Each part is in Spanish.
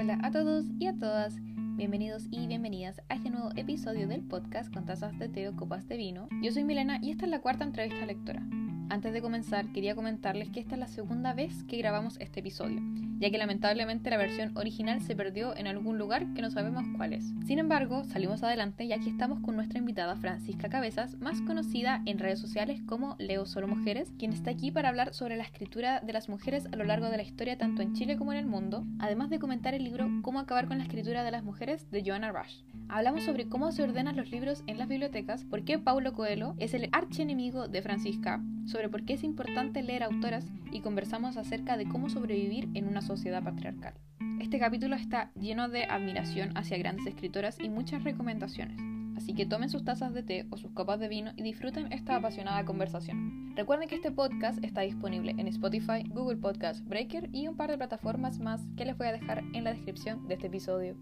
Hola a todos y a todas, bienvenidos y bienvenidas a este nuevo episodio del podcast con tazas de té o copas de vino. Yo soy Milena y esta es la cuarta entrevista lectora. Antes de comenzar, quería comentarles que esta es la segunda vez que grabamos este episodio, ya que lamentablemente la versión original se perdió en algún lugar que no sabemos cuál es. Sin embargo, salimos adelante y aquí estamos con nuestra invitada Francisca Cabezas, más conocida en redes sociales como Leo Solo Mujeres, quien está aquí para hablar sobre la escritura de las mujeres a lo largo de la historia tanto en Chile como en el mundo, además de comentar el libro Cómo acabar con la escritura de las mujeres de Joanna Rush. Hablamos sobre cómo se ordenan los libros en las bibliotecas, por qué Paulo Coelho es el archienemigo de Francisca, sobre por qué es importante leer autoras y conversamos acerca de cómo sobrevivir en una sociedad patriarcal. Este capítulo está lleno de admiración hacia grandes escritoras y muchas recomendaciones, así que tomen sus tazas de té o sus copas de vino y disfruten esta apasionada conversación. Recuerden que este podcast está disponible en Spotify, Google Podcast, Breaker y un par de plataformas más que les voy a dejar en la descripción de este episodio.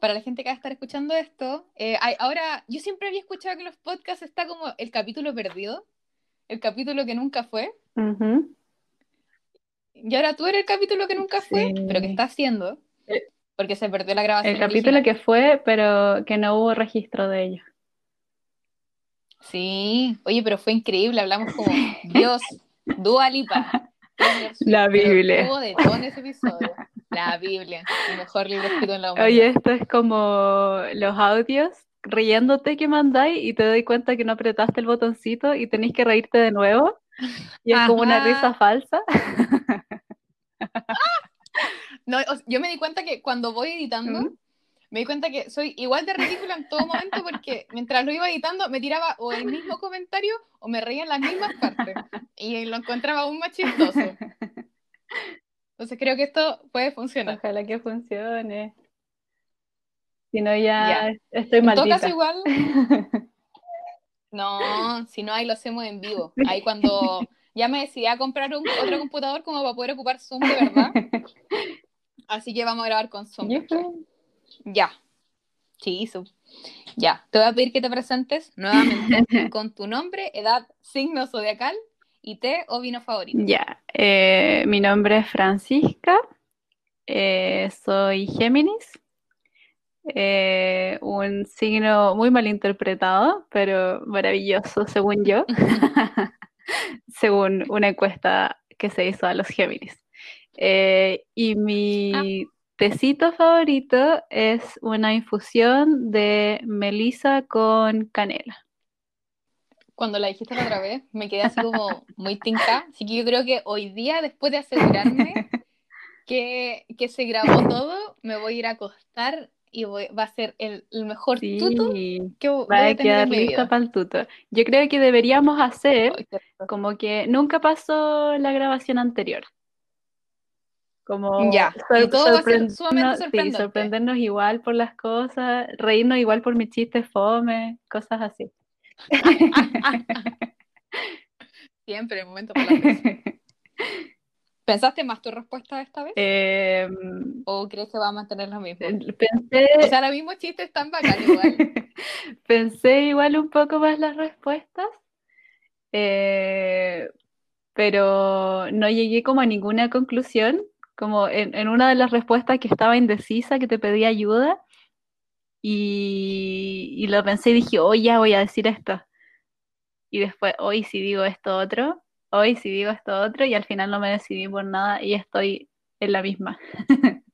Para la gente que va a estar escuchando esto, eh, ahora yo siempre había escuchado que los podcasts está como el capítulo perdido, el capítulo que nunca fue. Y ahora tú eres el capítulo que nunca fue, pero que está haciendo, eh, porque se perdió la grabación. El capítulo que fue, pero que no hubo registro de ello. Sí, oye, pero fue increíble, hablamos como Dios, Dua Lipa. La Biblia. Hubo de todo en ese episodio. La Biblia, el mejor libro escrito en la humanidad. Oye, esto es como los audios riéndote que mandáis y te doy cuenta que no apretaste el botoncito y tenéis que reírte de nuevo. Y es como una risa falsa. No, yo me di cuenta que cuando voy editando, me di cuenta que soy igual de ridícula en todo momento porque mientras lo iba editando me tiraba o el mismo comentario o me reía en las mismas partes y lo encontraba aún más chistoso. Entonces creo que esto puede funcionar. Ojalá que funcione. Si no, ya, estoy maldita. Todo igual. No, si no, ahí lo hacemos en vivo. Ahí cuando ya me decidí a comprar un, otro computador como para poder ocupar Zoom de verdad. Así que vamos a grabar con Zoom. Ya. Sí, Zoom. Ya. Te voy a pedir que te presentes nuevamente con tu nombre, edad, signo zodiacal y té o vino favorito. Ya. Eh, mi nombre es Francisca. Eh, soy Géminis. Eh, un signo muy mal interpretado, pero maravilloso según yo, según una encuesta que se hizo a los Géminis. Y mi ah. tecito favorito es una infusión de melisa con canela. Cuando la dijiste la otra vez, me quedé así como muy tinca. Así que yo creo que hoy día, después de asegurarme que, que se grabó todo, me voy a ir a acostar y va a ser el, mejor tuto que va a, quedar lista para el tuto. Yo creo que deberíamos hacer como que nunca pasó la grabación anterior. Como ya, sorprendernos igual por las cosas, reírnos igual por mis chistes fome, cosas así. Siempre, el momento para la ¿Pensaste más tu respuesta esta vez? Em, ¿O crees que va a mantener lo mismo? Pensé... O sea, ahora mismo chistes están bacán igual. pensé igual un poco más las respuestas, eh, pero no llegué como a ninguna conclusión. Como en, una de las respuestas que estaba indecisa, que te pedía ayuda, y, y lo pensé y dije, hoy ya voy a decir esto. Y después, hoy si digo esto otro, hoy si digo esto otro y al final no me decidí por nada y estoy en la misma.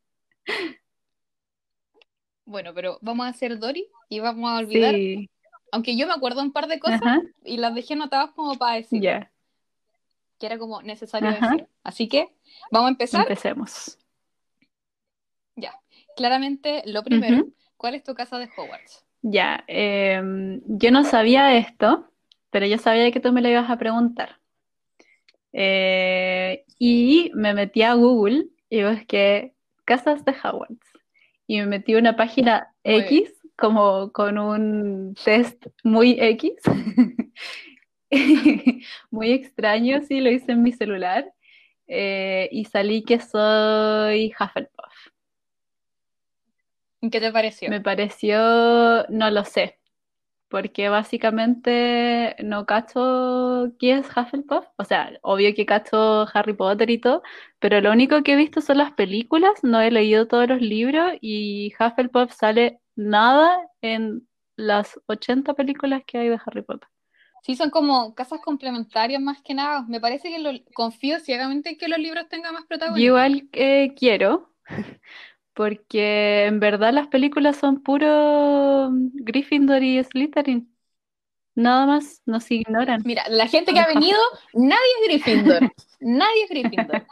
bueno, pero vamos a hacer Dory y vamos a olvidar. Aunque yo me acuerdo un par de cosas y las dejé anotadas como para decir. Que era como necesario decir. Así que, ¿vamos a empezar? Empecemos. Ya. Claramente, lo primero, ¿cuál es tu casa de Hogwarts? Ya. Em, yo no sabía esto, pero yo sabía que tú me lo ibas a preguntar. Eh, y me metí a Google y busqué casas de Hogwarts. Y me metí una página X, como con un test muy X. muy extraño, sí, lo hice en mi celular. Eh, y salí que soy Hufflepuff. ¿Qué te pareció? Me pareció, no lo sé. porque básicamente no cacho quién es Hufflepuff. O sea, obvio que cacho Harry Potter y todo, pero lo único que he visto son las películas, no he leído todos los libros y Hufflepuff sale nada en las 80 películas que hay de Harry Potter. Sí, son como casas complementarias más que nada. Me parece que lo, confío ciegamente en que los libros tengan más protagonismo. igual eh, quiero, porque en verdad las películas son puro Gryffindor y Slytherin. Nada más, nos ignoran. Mira, la gente que ha venido, nadie es Gryffindor. Nadie es Gryffindor.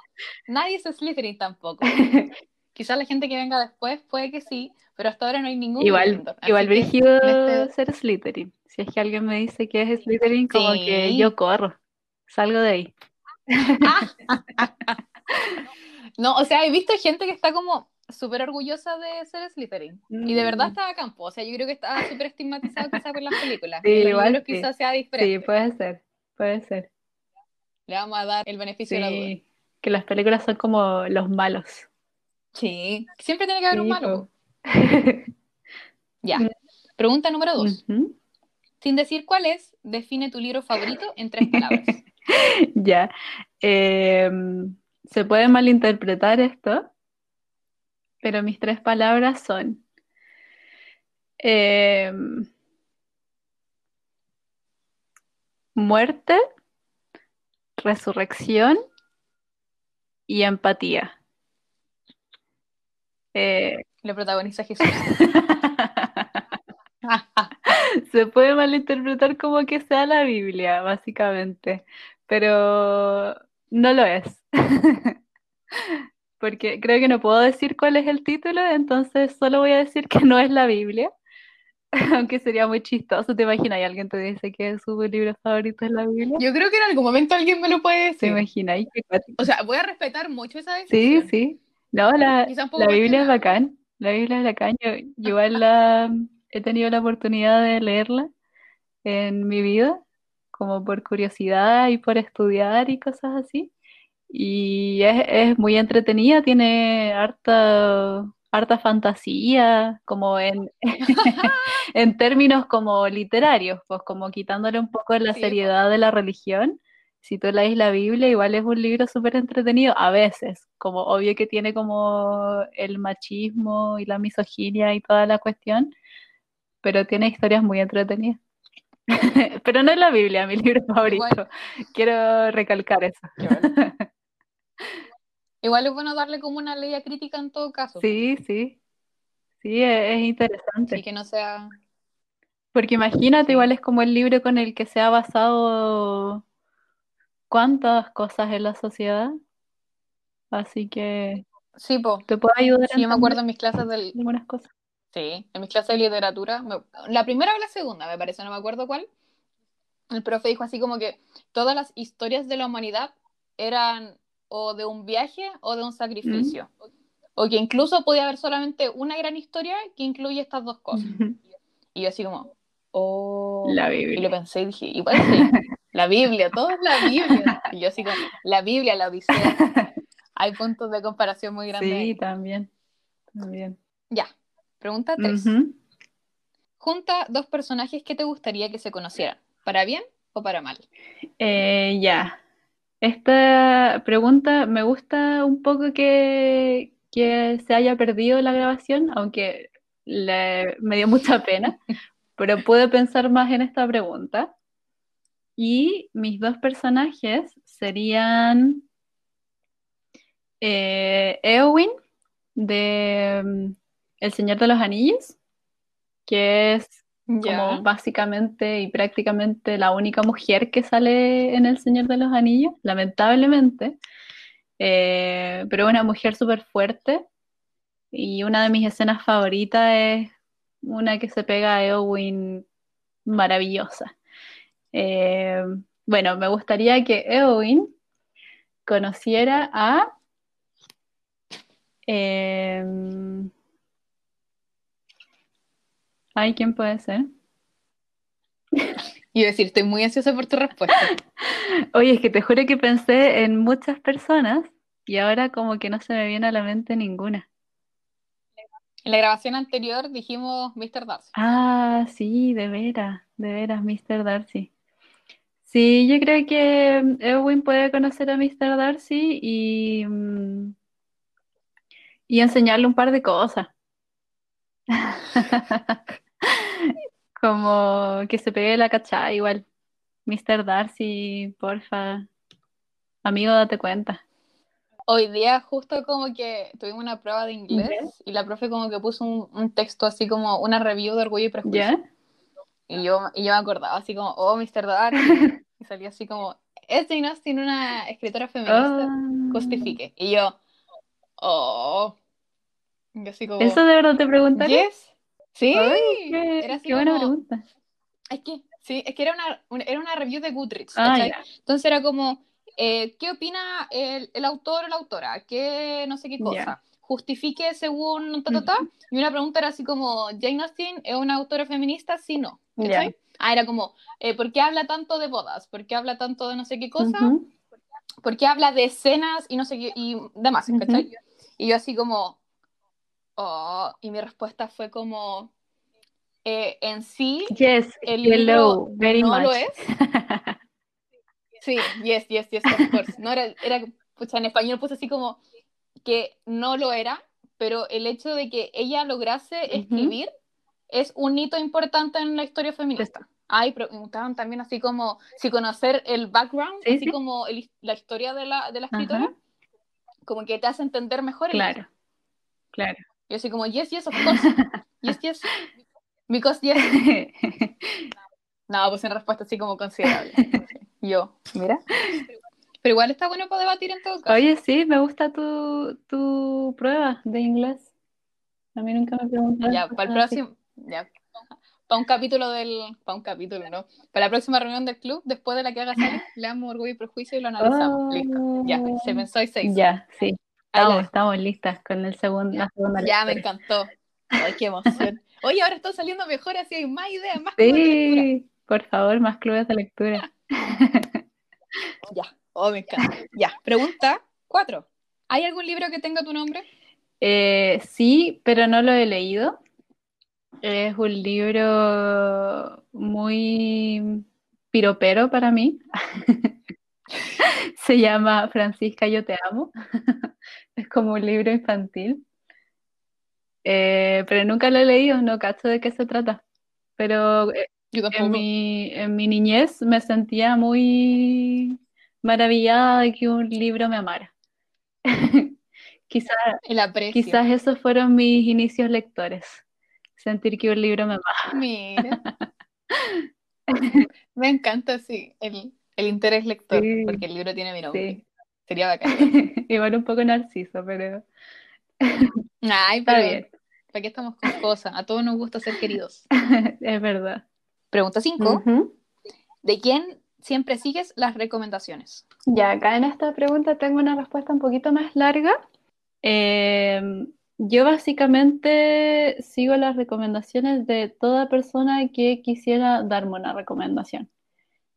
Nadie es Slytherin tampoco. Quizás la gente que venga después puede que sí, pero hasta ahora no hay ningún Igual, Gryffindor. Igual brígido este- ser Slytherin. Si es que alguien me dice que es Slytherin, como que yo corro, salgo de ahí. No, o sea, he visto gente que está como súper orgullosa de ser Slytherin. Y de verdad Mm. está a campo. O sea, yo creo que está súper estigmatizado quizás por las películas. Sí, los igual sí. quizás sea Sí, diferente. puede ser, puede ser. Le vamos a dar el beneficio de la duda. Sí, que las películas son como los malos. Sí. Siempre tiene que haber un Sí, malo. Ya. Pregunta número dos. Sin decir cuál es, define tu libro favorito en tres palabras. Ya. Em, se puede malinterpretar esto, pero mis tres palabras son em, muerte, resurrección y empatía. Eh, Lo protagoniza Jesús. Se puede malinterpretar como que sea la Biblia, básicamente, pero no lo es. Porque creo que no puedo decir cuál es el título, entonces solo voy a decir que no es la Biblia, aunque sería muy chistoso. ¿Te imaginas? Y alguien te dice que su libro favorito es la Biblia. Yo creo que en algún momento alguien me lo puede ¿Te decir. imaginas? Qué cuático. O sea, voy a respetar mucho esa Sí, decisión. sí. No, la, la Biblia es bacán. La Biblia es bacán. Yo, yo igual la, he tenido la oportunidad de leerla en mi vida, como por curiosidad y por estudiar y cosas así. Y es, es muy entretenida, tiene harta, harta fantasía, como en, en términos como literarios, pues como quitándole un poco la Sí, seriedad de la religión. Si tú lees la Biblia, igual es un libro súper entretenido, a veces, como obvio que tiene como el machismo y la misoginia y toda la cuestión, pero tiene historias muy entretenidas. Pero no es la Biblia, mi libro favorito. Igual, Quiero recalcar eso. Igual es bueno darle como una ley crítica en todo caso. Sí, sí, sí, es, es interesante. que no sea. Porque imagínate, igual es como el libro con el que se ha basado cuántas cosas en la sociedad. Así que Sí, po. te puede ayudar a Sí, yo me acuerdo en mis clases del. algunas cosas. Sí, en mis clases de literatura. me- La primera o la segunda, me parece, no me acuerdo cuál. El profe dijo así como que todas las historias de la humanidad eran o de un viaje o de un sacrificio. O que incluso podía haber solamente una gran historia que incluye estas dos cosas. Y yo así como, oh. La Y lo Biblia. pensé y dije, igual sí, la Biblia, todo es la Biblia. Y yo así como, la Biblia, la Odisea. Hay puntos de comparación muy grandes. Sí, ahí. también. También. Ya, pregunta 3. Ujú. Junta dos personajes que te gustaría que se conocieran, para bien o para mal. Eh, ya. Esta pregunta me gusta un poco que, que se haya perdido la grabación, aunque le- me dio mucha pena, pero pude pensar más en esta pregunta. Y mis dos personajes serían eh, Eowyn de mm, El Señor de los Anillos, que es como básicamente y prácticamente la única mujer que sale en El Señor de los Anillos, lamentablemente, Eh, pero una mujer súper fuerte y una de mis escenas favoritas es una que se pega a Eowyn maravillosa. Eh, bueno, me gustaría que Eowyn conociera a... em, Ay, ¿quién puede ser? Y decir, estoy muy ansiosa por tu respuesta. Oye, es que te juro que pensé en muchas personas y ahora como que no se me viene a la mente ninguna. En la grabación anterior dijimos Mr. Darcy. Ah, sí, de veras. de veras, Mr. Darcy. Sí, yo creo que Eowyn puede conocer a Mr. Darcy y, mm, y enseñarle un par de cosas. Como que se pegue la cachada igual. Mr. Darcy, porfa. Amigo, date cuenta. Hoy día justo como que tuvimos una prueba de inglés y la profe como que puso un, texto así como una review de Orgullo y Prejuicio. Y yo, y yo me acordaba así como, oh, Mr. Darcy. y salía así como, es Jane Austen una escritora feminista, Oh. justifique. Y yo, oh. Y así como, ¿Eso de verdad te preguntaron? yes. Sí, Ay, qué, era así qué buena como, pregunta. es que, sí, es que era una, una- era una review de Goodreads, Ah. Entonces era como, eh, ¿qué opina el, el autor o la autora? ¿Qué no sé qué cosa? Ya. Justifique según ta, ta, ta. Y una pregunta era así como, ¿Jane Austen es una autora feminista? Sí, no. Ya. Ah, era como, eh, ¿por qué habla tanto de bodas? ¿Por qué habla tanto de no sé qué cosa? Ujú. ¿Por qué habla de escenas y no sé qué, y demás, Ujú. ¿cachai? Y yo así como, oh, y mi respuesta fue como, eh, en sí, Yes, el libro hello, very no much. lo es. Sí, yes, yes, yes, of course. No era, era, pucha, en español puse así como que no lo era, pero el hecho de que ella lograse escribir es un hito importante en la historia feminista. Ay, preguntaban también así como si conocer el background, Sí, así sí. como el- la historia de la, de la escritora, Ajá, como que te hace entender mejor el libro. claro, claro. Y así como, yes, yes, of course. Yes, yes. Because yes. No, pues una respuesta así como considerable. Yo, mira. Pero igual está bueno para debatir en todo caso. Oye, sí, me gusta tu, tu prueba de inglés. A mí nunca me preguntaron. Ya, para el próximo. Ya. Para un capítulo del. Para un capítulo, ¿no? Para la próxima reunión del club, después de la que haga Sally, leamos Orgullo y Prejuicio y lo analizamos. Listo. Ya, se pensó y se hizo. Ya, sí. Estamos, listas con el segundo, la segunda Ya, me encantó. Ay, qué emoción. Oye, ahora está saliendo mejor, así hay más ideas, más clubes de lectura. Sí, por favor, más clubes de lectura. Ya, oh, me encanta. Ya, pregunta cuatro. ¿Hay algún libro que tenga tu nombre? Eh, sí, pero no lo he leído. Es un libro muy piropero para mí. Se llama Francisca, yo te amo. Es como un libro infantil. Eh, pero nunca lo he leído, no cacho de qué se trata. Pero eh, Yo en mi, en mi niñez me sentía muy maravillada de que un libro me amara. Quizás El. Quizás esos fueron mis inicios lectores. Sentir que un libro me amaba. Mira. Me encanta, sí, el, el interés lector, Sí. porque el libro tiene mi nombre. Sí. Sería bacán. Igual un poco narciso, pero Ay, está pero bien. ¿para qué estamos con cosas? A todos nos gusta ser queridos. Es verdad. Pregunta 5. Ujú. ¿De quién siempre sigues las recomendaciones? Ya, acá en esta pregunta tengo una respuesta un poquito más larga. Eh, yo básicamente sigo las recomendaciones de toda persona que quisiera darme una recomendación.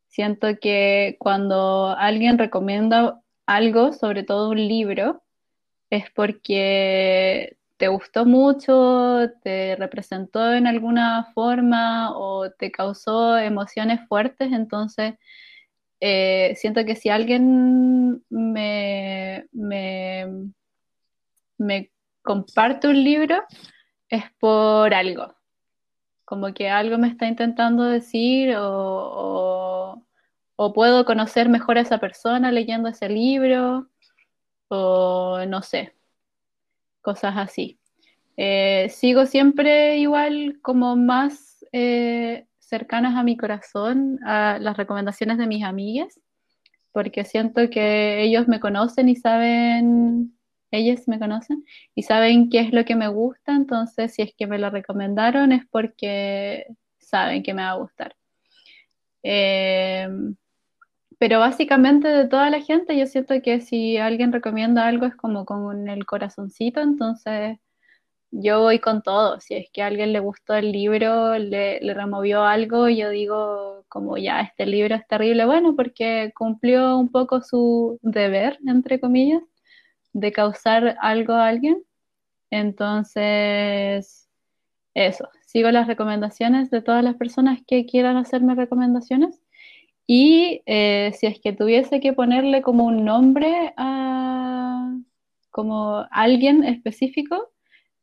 Siento que cuando alguien recomienda algo, sobre todo un libro, es porque te gustó mucho, te representó en alguna forma o te causó emociones fuertes, entonces eh, siento que si alguien me, me, comparte un libro es por algo, como que algo me está intentando decir o- o puedo conocer mejor a esa persona leyendo ese libro o no sé, cosas así. Eh, sigo siempre igual como más eh, cercanas a mi corazón a las recomendaciones de mis amigas, porque siento que ellos me conocen y saben, ellas me conocen y saben qué es lo que me gusta, entonces si es que me lo recomendaron es porque saben que me va a gustar. Eh, pero básicamente de toda la gente, yo siento que si alguien recomienda algo es como con el corazoncito, entonces yo voy con todo. Si es que alguien le gustó el libro, le, le removió algo, yo digo como ya, este libro es terrible, bueno, porque cumplió un poco su deber, entre comillas, de causar algo a alguien. Entonces, eso, sigo las recomendaciones de todas las personas que quieran hacerme recomendaciones. Y eh, si es que tuviese que ponerle como un nombre a como alguien específico,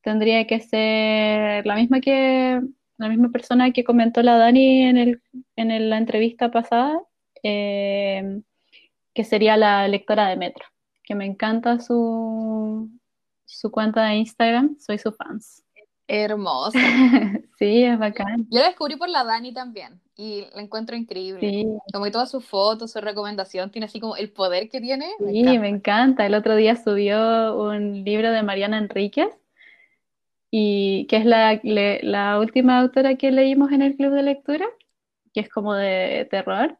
tendría que ser la misma que la misma persona que comentó la Dani en, el, en la entrevista pasada, eh, que sería la lectora de Metro, que me encanta su, su cuenta de Instagram, soy su fans. Hermosa. sí, es bacán. Yo la descubrí por la Dani también y la encuentro increíble. Sí. Como que todas sus fotos, su recomendación, tiene así como el poder que tiene. Sí, me encanta. El otro día subió un libro de Mariana Enríquez, y que es la, la última autora que leímos en el club de lectura, que es como de terror.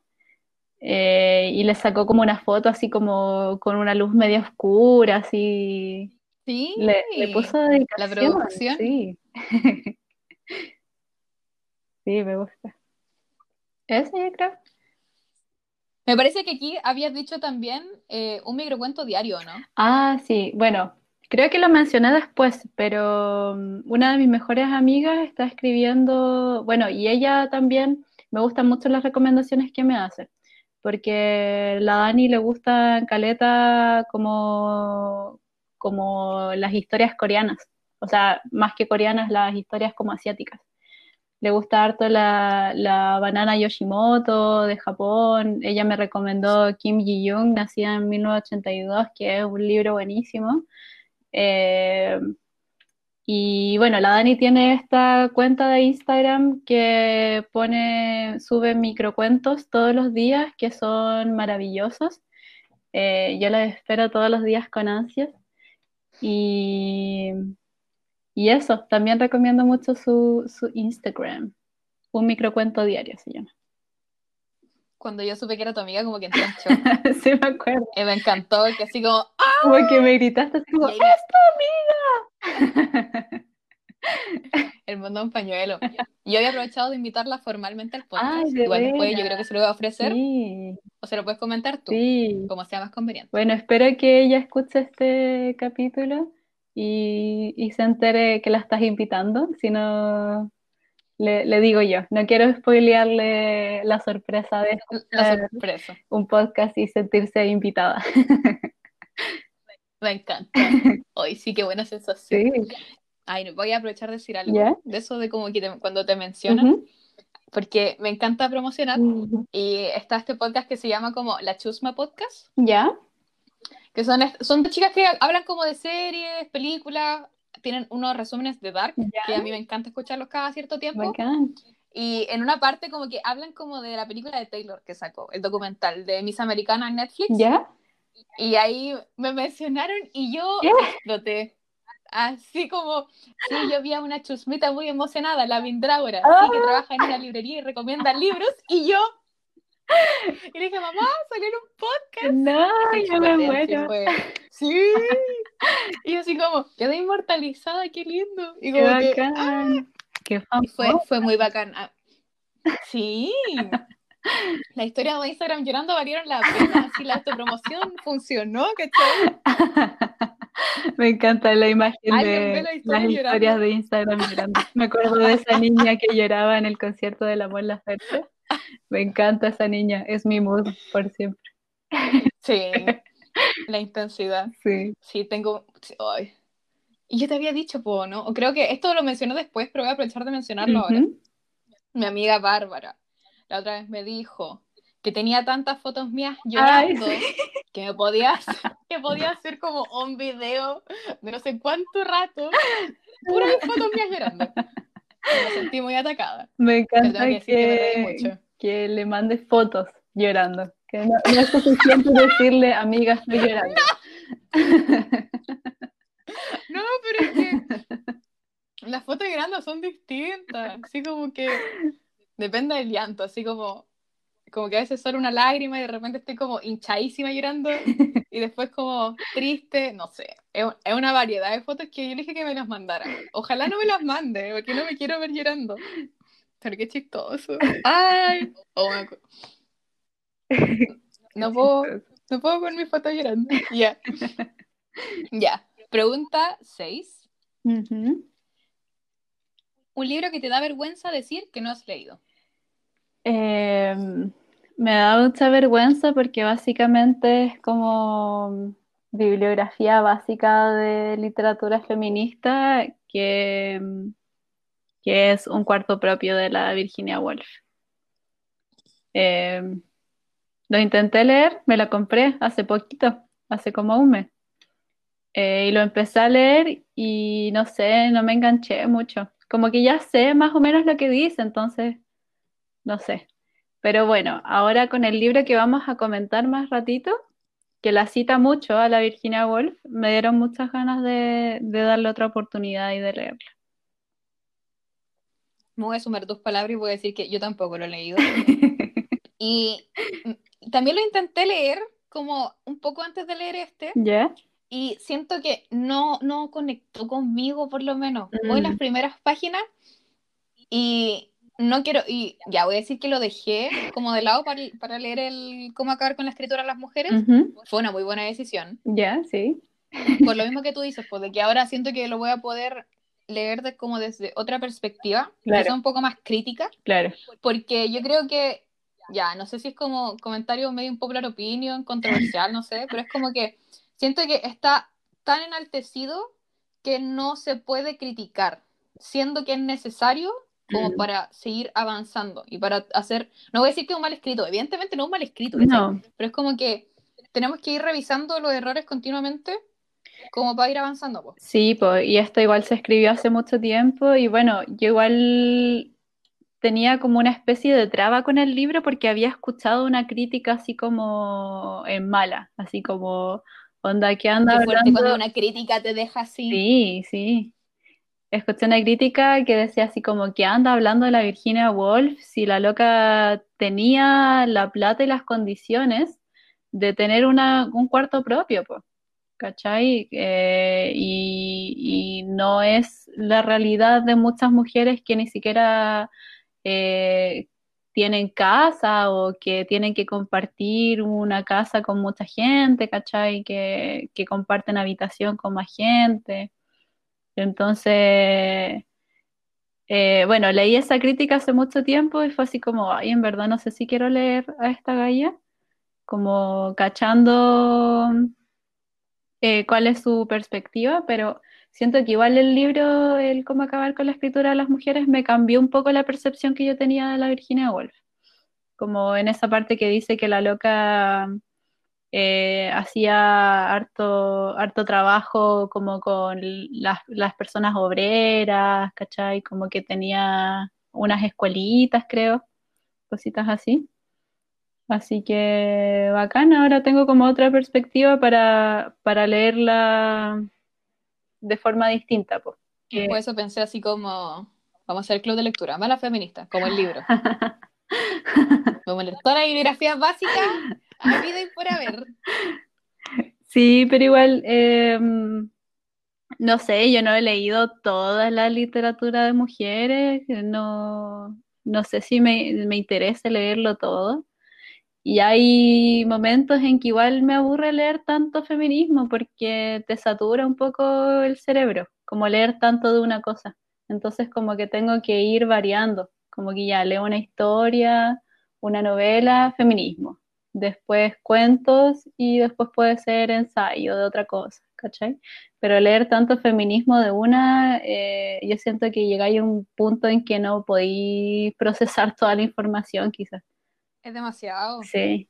Eh, y le sacó como una foto así como con una luz medio oscura, así Sí, le, puso dedicación. La producción. Sí. sí, me gusta. Eso yo creo. Me parece que aquí habías dicho también eh, un microcuento diario, ¿no? Ah, sí. Bueno, creo que lo mencioné después, pero mm, una de mis mejores amigas está escribiendo, bueno, y ella también me gustan mucho las recomendaciones que me hace, porque la Dani le gusta Caleta como como las historias coreanas, o sea, más que coreanas, las historias como asiáticas. Le gusta harto la, la banana Yoshimoto de Japón. Ella me recomendó Kim Ji-young, nacida en 1982, que es un libro buenísimo. Eh, y bueno, la Dani tiene esta cuenta de Instagram que pone, sube microcuentos todos los días que son maravillosos. Eh, yo las espero todos los días con ansias. Y, y eso, también recomiendo mucho su, su Instagram. Un microcuento diario se llama. Cuando yo supe que era tu amiga, como que entré en sí, me acuerdo. Y me encantó, que así como, ¡ah! Como que me gritaste así como, ¡es tu amiga! El mundo es un pañuelo. Yo había aprovechado de invitarla formalmente al podcast. Igual después yo creo que se lo voy a ofrecer. O se lo puedes comentar tú, como sea más conveniente. Bueno, espero que ella escuche este capítulo y, y se entere que la estás invitando. Si no, le, le, digo yo. No quiero spoilearle la sorpresa de la sorpresa. un podcast y sentirse invitada. Me encanta. Hoy sí, qué buena sensación. Sí. Ay, voy a aprovechar de decir algo de eso de como que cuando te mencionan, porque me encanta promocionar y está este podcast que se llama como La Chusma Podcast. ¿Ya? Que son, son chicas que hablan como de series, películas, tienen unos resúmenes de Dark, que a mí me encanta escucharlos cada cierto tiempo. Y en una parte como que hablan como de la película de Taylor que sacó, el documental de Miss Americana en Netflix. ¿Ya? Y ahí me mencionaron y yo exploté. Así como, sí, yo vi a una chusmita muy emocionada, la Vindraura, sí, que ah. trabaja en una librería y recomienda libros, y yo, y le dije, mamá, salió en un podcast. No, yo me muero. Sí. Y así como, quedé inmortalizada, qué lindo. Y como qué bacán. Ah. qué fue, fue muy bacán. Ah, sí. La historia de Instagram llorando valieron la pena. Así la autopromoción funcionó, ¿cachai? Me encanta la imagen de las historias de Instagram llorando. Me acuerdo de esa niña que lloraba en el concierto de La Mon Laferte. Me encanta esa niña, es mi mood por siempre. Sí, la intensidad. Sí. Sí, tengo. Y yo te había dicho, ¿no? Creo que esto lo mencioné después, pero voy a aprovechar de mencionarlo ahora. Mi amiga Bárbara, la otra vez me dijo que tenía tantas fotos mías llorando que me podía, que podía hacer como un video de no sé cuánto rato, puras fotos mías llorando. Me sentí muy atacada. Me encanta que, que, le mande fotos llorando. Que no, es suficiente decirle, amiga, estoy llorando. No. pero es que las fotos llorando son distintas. Así como que depende del llanto, así como como que a veces solo una lágrima y de repente estoy como hinchadísima llorando y después como triste, no sé. Es, una variedad de fotos que yo le dije que me las mandara. Ojalá no me las mande, porque no me quiero ver llorando. Pero qué chistoso. Ay, oh, no puedo, no puedo con mi foto llorando. Ya. Ya. Pregunta 6. un libro que te da vergüenza decir que no has leído. Em, me da mucha vergüenza porque básicamente es como bibliografía básica de literatura feminista que, que es un cuarto propio de la Virginia Woolf. Em, lo intenté leer, me lo compré hace poquito, hace como un mes. Eh, y lo empecé a leer y no sé, no me enganché mucho. Como que ya sé más o menos lo que dice, entonces, no sé. Pero bueno, ahora con el libro que vamos a comentar más ratito, que la cita mucho a la Virginia Woolf, me dieron muchas ganas de, de darle otra oportunidad y de leerla. Me voy a sumar dos palabras y voy a decir que yo tampoco lo he leído. y también lo intenté leer como un poco antes de leer este. ¿Ya? Y siento que no, no conectó conmigo, por lo menos. Voy las Mm. primeras páginas y no quiero. Y ya voy a decir que lo dejé como de lado para, para leer el Cómo acabar con la escritura de las mujeres. Fue una muy buena decisión. Ya, sí. Por lo mismo que tú dices, pues de que ahora siento que lo voy a poder leer de, como desde otra perspectiva, Claro. quizá un poco más crítica, Claro. porque yo creo que, ya, no sé si es como comentario medio un popular opinion, controversial, no sé, pero es como que siento que está tan enaltecido que no se puede criticar, siendo que es necesario como Mm. para seguir avanzando y para hacer, no voy a decir que es un mal escrito, evidentemente no es un mal escrito. No, pero es como que tenemos que ir revisando los errores continuamente como para ir avanzando. pues. sí, pues, y esto igual se escribió hace mucho tiempo y bueno, yo igual tenía como una especie de traba con el libro porque había escuchado una crítica así como en mala, así como, onda, que anda Qué fuerte hablando? cuando una crítica te deja así. Sí, sí. Escuché una crítica que decía así como que anda hablando de la Virginia Woolf si la loca tenía la plata y las condiciones de tener una, un cuarto propio, pues. ¿Cachai? Eh, y, no es la realidad de muchas mujeres que ni siquiera eh, tienen casa o que tienen que compartir una casa con mucha gente, ¿cachai? Que comparten habitación con más gente. Entonces, eh, bueno, leí esa crítica hace mucho tiempo y fue así como, ay, en verdad no sé si quiero leer a esta galla, como cachando eh, cuál es su perspectiva, pero siento que igual el libro, el cómo acabar con la escritura de las mujeres, me cambió un poco la percepción que yo tenía de la Virginia Woolf, como en esa parte que dice que la loca eh, hacía harto, harto trabajo como con las, las personas obreras, ¿cachai? Como que tenía unas escuelitas, creo, cositas así. Así que bacán, ahora tengo como otra perspectiva para, para leerla de forma distinta, pues. Y por eso pensé así como, vamos a hacer el club de lectura, mala feminista, como el libro. Vamos a leer toda la bibliografía básica, a vida y por haber. Sí, pero igual, eh, no sé, yo no he leído toda la literatura de mujeres, no, no sé si me, me interesa leerlo todo. Y hay momentos en que igual me aburre leer tanto feminismo porque te satura un poco el cerebro, como leer tanto de una cosa. Entonces como que tengo que ir variando, como que ya leo una historia, una novela, feminismo, después cuentos y después puede ser ensayo de otra cosa, ¿cachai? Pero leer tanto feminismo de una, eh, yo siento que llegáis a un punto en que no podéis procesar toda la información quizás. Es demasiado. Sí.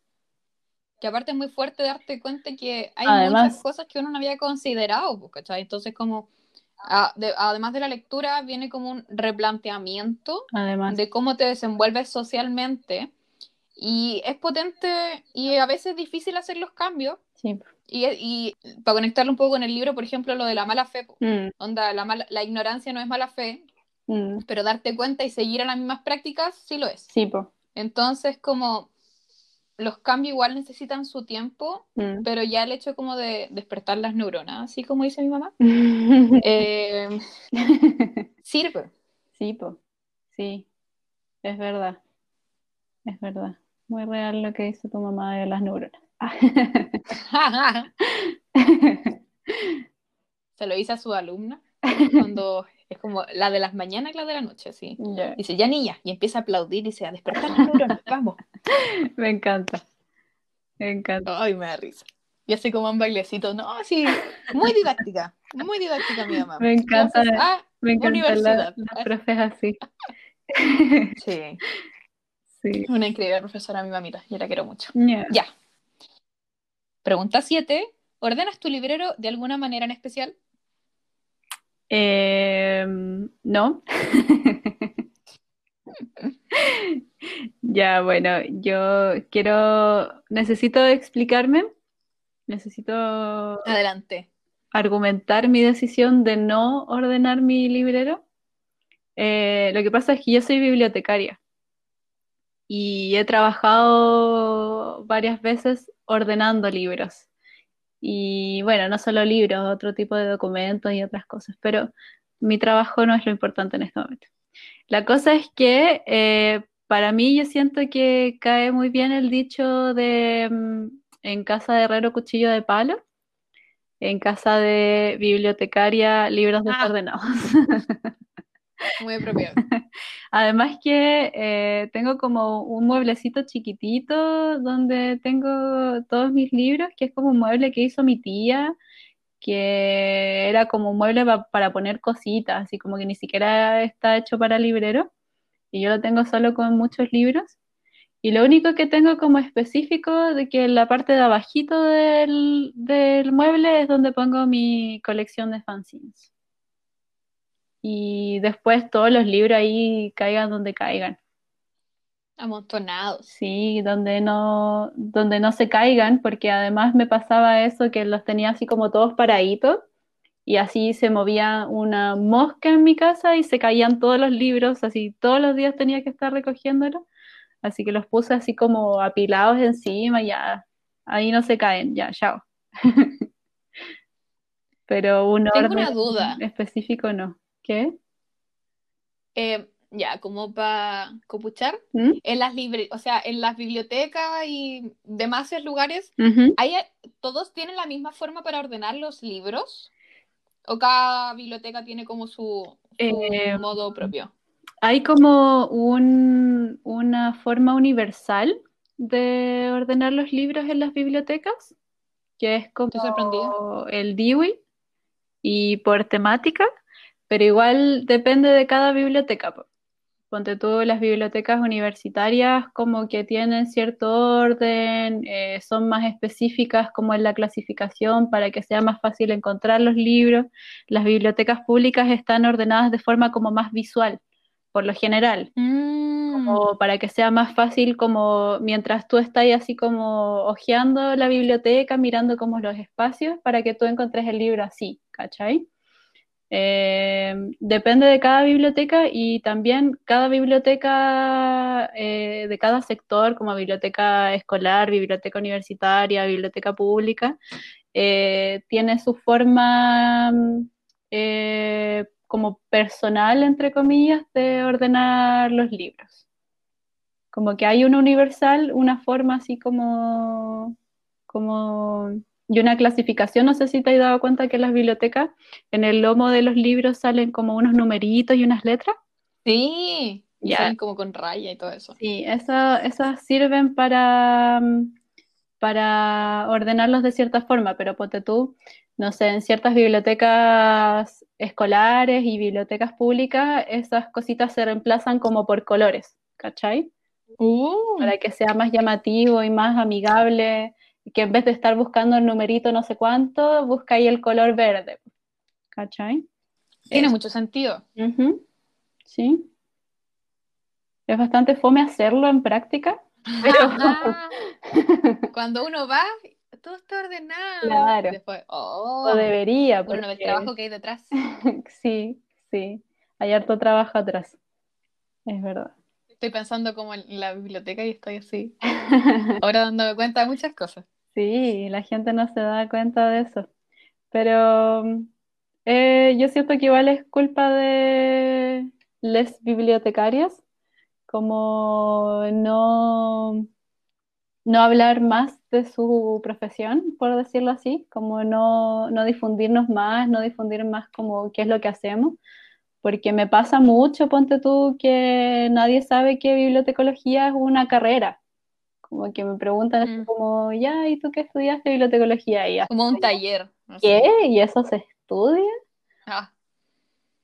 Que aparte es muy fuerte darte cuenta que hay Además- muchas cosas que uno no había considerado, pues, ¿cachai? Entonces como, a- de- además de la lectura, viene como un replanteamiento Además, de cómo te desenvuelves socialmente. Y es potente y a veces difícil hacer los cambios. sí. Y, y para conectarlo un poco con el libro, por ejemplo, lo de la mala fe. Mm, onda, la, mala- la ignorancia no es mala fe, mm, pero darte cuenta y seguir a las mismas prácticas sí lo es. sí, po. Entonces, como los cambios igual necesitan su tiempo, Mm. pero ya el hecho como de despertar las neuronas, así como dice mi mamá, eh, sirve. Sí, po. Sí, es verdad. Es verdad. Muy real lo que dice tu mamá de las neuronas. Se lo hice a su alumna cuando Es como la de las mañanas y la de la noche, sí. Ya. Dice, ya niña, y empieza a aplaudir y dice, a despertar las neuronas, vamos. Me encanta. Me encanta. Ay, me da risa. Y así como un bailecito, no, sí, muy didáctica, muy didáctica mi mamá. Me encanta, Clases a Me encanta la, universidad. las profes así. Sí, Sí. una increíble profesora mi mamita, yo la quiero mucho. Ya. Ya. Pregunta 7. ¿Ordenas tu librero de alguna manera en especial? Em, ¿no? Ya, bueno, yo quiero, necesito explicarme, necesito Adelante. argumentar mi decisión de no ordenar mi librero. Eh, lo que pasa es que yo soy bibliotecaria y he trabajado varias veces ordenando libros. Y bueno, no solo libros, otro tipo de documentos y otras cosas, pero mi trabajo no es lo importante en este momento. La cosa es que eh, para mí yo siento que cae muy bien el dicho de mm, en casa de herrero cuchillo de palo, en casa de bibliotecaria libros Ah. desordenados. Muy apropiado. Además que eh, tengo como un mueblecito chiquitito donde tengo todos mis libros, que es como un mueble que hizo mi tía, que era como un mueble pa- para poner cositas, así como que ni siquiera está hecho para librero, y yo lo tengo solo con muchos libros. Y lo único que tengo como específico de que la parte de abajito del, del mueble es donde pongo mi colección de fanzines. Y después todos los libros ahí caigan donde caigan. Amontonados. Sí, donde no, donde no se caigan, porque además me pasaba eso que los tenía así como todos paraditos y así se movía una mosca en mi casa y se caían todos los libros, así todos los días tenía que estar recogiéndolos, así que los puse así como apilados encima, y ya, ahí no se caen, ya, chao. Pero un Tengo una orden duda. específico no. ¿Qué? Eh, ya, como para copuchar, ¿Mm? en las libre, o sea, en las bibliotecas y demás lugares. ¿hay, ¿todos tienen la misma forma para ordenar los libros? ¿O cada biblioteca tiene como su, su Eh, modo propio? Hay como un- una forma universal de ordenar los libros en las bibliotecas, que es como el Dewey y por temática, pero igual depende de cada biblioteca. po. Ponte tú, las bibliotecas universitarias como que tienen cierto orden, eh, son más específicas como en la clasificación para que sea más fácil encontrar los libros. Las bibliotecas públicas están ordenadas de forma como más visual, por lo general Mm, o para que sea más fácil como mientras tú estás así como hojeando la biblioteca, mirando como los espacios, para que tú encontres el libro así, ¿cachai? Eh, depende de cada biblioteca y también cada biblioteca eh, de cada sector, como biblioteca escolar, biblioteca universitaria, biblioteca pública, eh, tiene su forma mm, eh, como personal, entre comillas, de ordenar los libros. Como que hay una universal, una forma así como, como, y una clasificación. No sé si te has dado cuenta que en las bibliotecas, en el lomo de los libros salen como unos numeritos y unas letras. sí, Ya. salen como con raya y todo eso. Sí, esa- esas sirven para, mm, para ordenarlos de cierta forma, pero ponte tú, no sé, en ciertas bibliotecas escolares y bibliotecas públicas, esas cositas se reemplazan como por colores, ¿cachai? Uh, Para que sea más llamativo y más amigable, que en vez de estar buscando el numerito no sé cuánto, busca ahí el color verde, ¿cachai? tiene mucho sentido. Sí. Es bastante fome hacerlo en práctica, pero Ajá. Cuando uno va, todo está ordenado. Claro. Después, o oh, debería, uno no ve el porque trabajo que hay detrás. sí, sí, hay harto trabajo atrás, es verdad. Estoy pensando como en la biblioteca y estoy así. Ahora dándome cuenta de muchas cosas. Sí, la gente no se da cuenta de eso, pero eh, yo siento que igual es culpa de les bibliotecarias, como no, no hablar más de su profesión, por decirlo así, como no, no difundirnos más, no difundir más como qué es lo que hacemos, porque me pasa mucho, ponte tú, que nadie sabe que bibliotecología es una carrera. Como que me preguntan así Mm. como, ya, ¿y tú qué estudiaste bibliotecología? Y Como un taller. no sé. ¿Qué? ¿Y eso se estudia? Ah,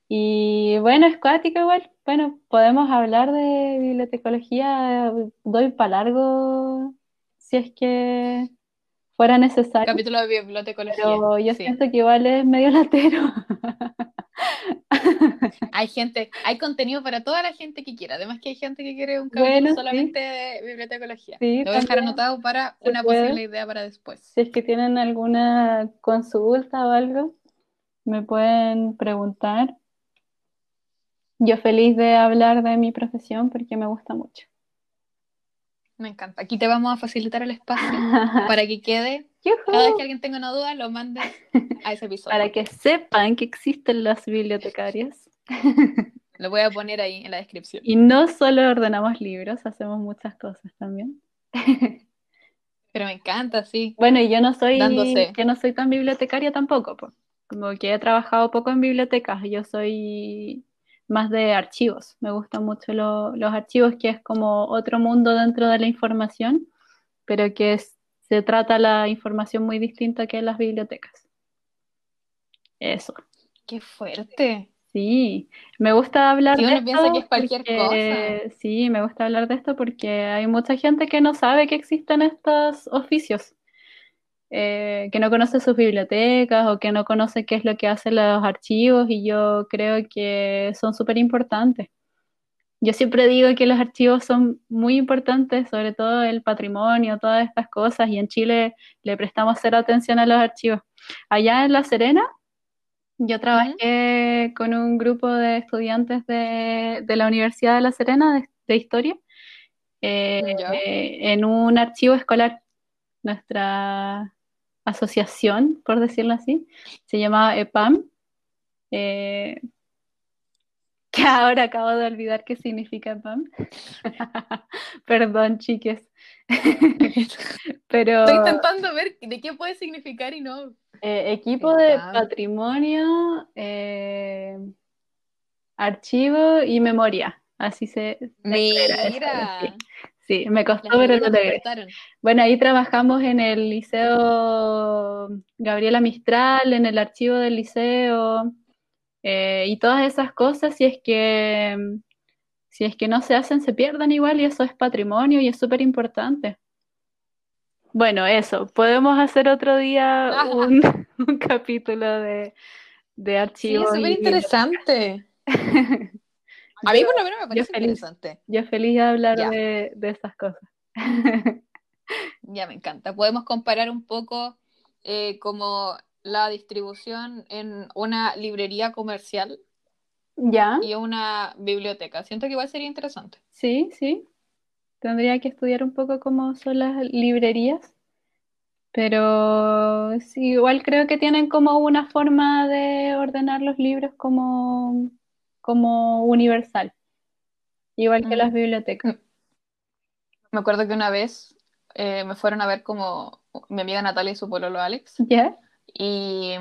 Y bueno, es cuático igual. Bueno, podemos hablar de bibliotecología, doy para largo si es que fuera necesario, capítulo de bibliotecología. pero yo sí. siento que igual es medio latero. Hay gente, hay contenido para toda la gente que quiera. Además que hay gente que quiere un capítulo Bueno, sí. solamente de bibliotecología. Sí, Lo voy a dejar anotado para una puede. posible idea para después. Si es que tienen alguna consulta o algo, me pueden preguntar. Yo feliz de hablar de mi profesión porque me gusta mucho. Me encanta. Aquí te vamos a facilitar el espacio para que quede. Cada vez que alguien tenga una duda, lo mandes a ese episodio. Para que sepan que existen las bibliotecarias. Lo voy a poner ahí en la descripción. Y no solo ordenamos libros, hacemos muchas cosas también. Pero me encanta, sí. Bueno, y yo no soy, Dándose. yo no soy tan bibliotecaria tampoco, po. Como que he trabajado poco en bibliotecas, yo soy más de archivos. Me gustan mucho lo- los archivos, que es como otro mundo dentro de la información, pero que es- se trata la información muy distinta que en las bibliotecas. Eso. Qué fuerte. Sí, me gusta hablar Sí, de uno piensa esto que es cualquier porque- sí, me gusta hablar de esto porque hay mucha gente que no sabe que existen estos oficios, eh, que no conoce sus bibliotecas o que no conoce qué es lo que hacen los archivos y yo creo que son súper importantes. Yo siempre digo que los archivos son muy importantes, sobre todo el patrimonio, todas estas cosas, y en Chile le prestamos cero atención a los archivos. Allá en La Serena, yo trabajé con un grupo de estudiantes de, de la Universidad de La Serena de, de Historia eh, eh, en un archivo escolar. Nuestra asociación, por decirlo así, se llamaba EPAM, eh, que ahora acabo de olvidar qué significa EPAM. Perdón, chiques. Pero Estoy intentando ver de qué puede significar y no. eh, equipo de EPAM. patrimonio, eh, archivo y memoria. Así se, espera Mira. sí. Sí, me costó, Las pero logré. despertaron. Bueno, ahí trabajamos en el Liceo Gabriela Mistral, en el archivo del liceo, eh, y todas esas cosas, si es que, si es que no se hacen, se pierden igual, y eso es patrimonio y es súper importante. Bueno, eso, podemos hacer otro día un, un capítulo de, de Sí, es archivos súper y interesante. A mí por lo menos me parece feliz. interesante. yo feliz de hablar de, de esas cosas. Ya me encanta. Podemos comparar un poco eh, como la distribución en una librería comercial ¿Ya? y una biblioteca. Siento que igual sería interesante. Sí, sí. Tendría que estudiar un poco cómo son las librerías, pero sí, igual creo que tienen como una forma de ordenar los libros como, como universal, igual que Mm. las bibliotecas. Me acuerdo que una vez eh, me fueron a ver como mi amiga Natalia y su pololo Alex ¿Ya? Y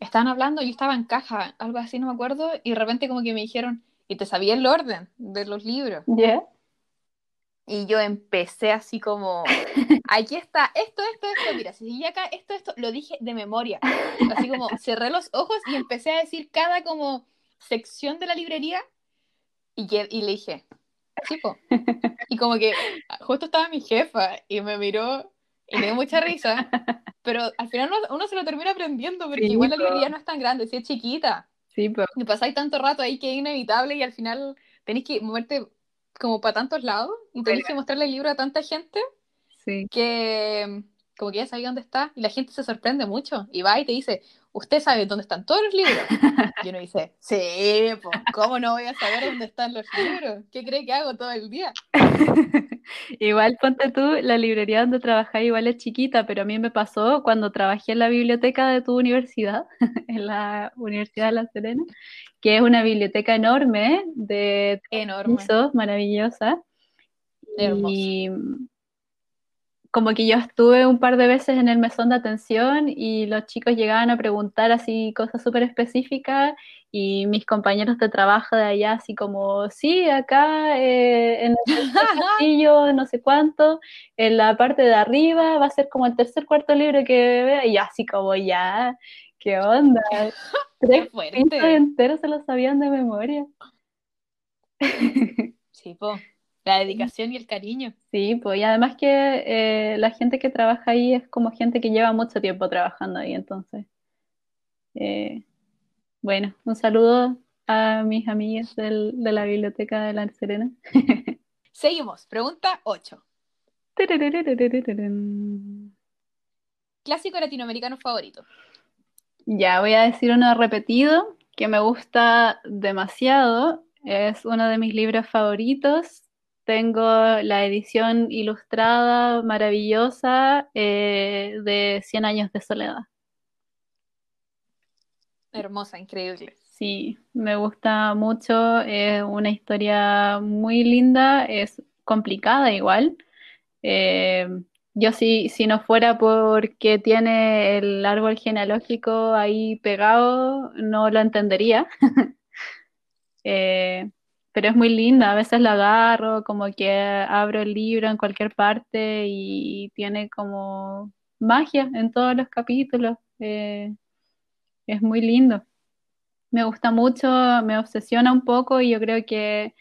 estaban hablando, yo estaba en caja, algo así, no me acuerdo, y de repente como que me dijeron, y te sabía el orden de los libros. Y yo empecé así como, aquí está, esto, esto, esto, mira, si sigue acá, esto, esto, lo dije de memoria. Así como cerré los ojos y empecé a decir cada como sección de la librería y, y le dije, po. Y como que justo estaba mi jefa y me miró y le dio mucha risa, pero al final uno, uno se lo termina aprendiendo porque Sí, igual la librería no es tan grande, sí es chiquita. Sí, pues. Y pasáis tanto rato ahí que es inevitable y al final tenéis que moverte como para tantos lados y tenéis que mostrarle el libro a tanta gente Sí. que como que ya sabía dónde está y la gente se sorprende mucho y va y te dice, ¿usted sabe dónde están todos los libros? Y uno dice, sí, pues, ¿cómo no voy a saber dónde están los libros? ¿Qué cree que hago todo el día? Igual ponte tú, la librería donde trabajás igual es chiquita, pero a mí me pasó cuando trabajé en la biblioteca de tu universidad, en la Universidad de La Serena, que es una biblioteca enorme de Enorme. pisos, maravillosa. Hermosa. Y como que yo estuve un par de veces en el mesón de atención y los chicos llegaban a preguntar así cosas súper específicas y mis compañeros de trabajo de allá así como, sí, acá eh, en el castillo, no sé cuánto, en la parte de arriba va a ser como el tercer cuarto libro que vea y así como ya, ¿qué onda? Tres enteros se lo sabían de memoria. Sí, po. La dedicación y el cariño. Sí, pues y además que eh, la gente que trabaja ahí es como gente que lleva mucho tiempo trabajando ahí, entonces. Eh, bueno, un saludo a mis amigas de la biblioteca de La Serena. Seguimos, pregunta 8. Clásico latinoamericano favorito. Ya, voy a decir uno repetido que me gusta demasiado. Es uno de mis libros favoritos tengo la edición ilustrada maravillosa eh, de Cien años de soledad. Hermosa, increíble. Sí, me gusta mucho, es una historia muy linda, es complicada igual. Eh, yo si, si no fuera porque tiene el árbol genealógico ahí pegado, no lo entendería. eh, pero es muy linda, a veces la agarro, como que abro el libro en cualquier parte y tiene como magia en todos los capítulos. Eh, es muy lindo. Me gusta mucho, me obsesiona un poco y yo creo que,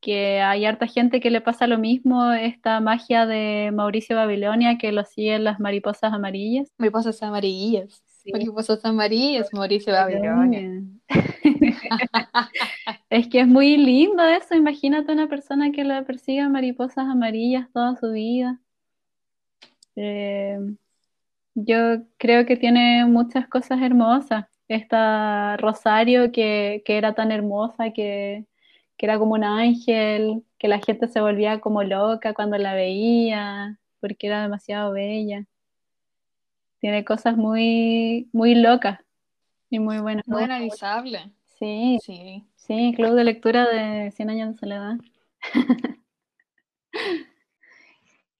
que hay harta gente que le pasa lo mismo, esta magia de Mauricio Babilonia que lo siguen las mariposas amarillas. Mariposas amarillas. Mariposas amarillas, Mauricio Babilonia. es que es muy lindo eso. Imagínate una persona que la persiga mariposas amarillas toda su vida. Eh, yo creo que tiene muchas cosas hermosas. Esta Rosario que, era tan hermosa, que, que era como un ángel, que la gente se volvía como loca cuando la veía, porque era demasiado bella. Tiene cosas muy, muy locas y muy buenas. Muy analizable. Sí, sí. Sí, club de lectura de 100 años de soledad.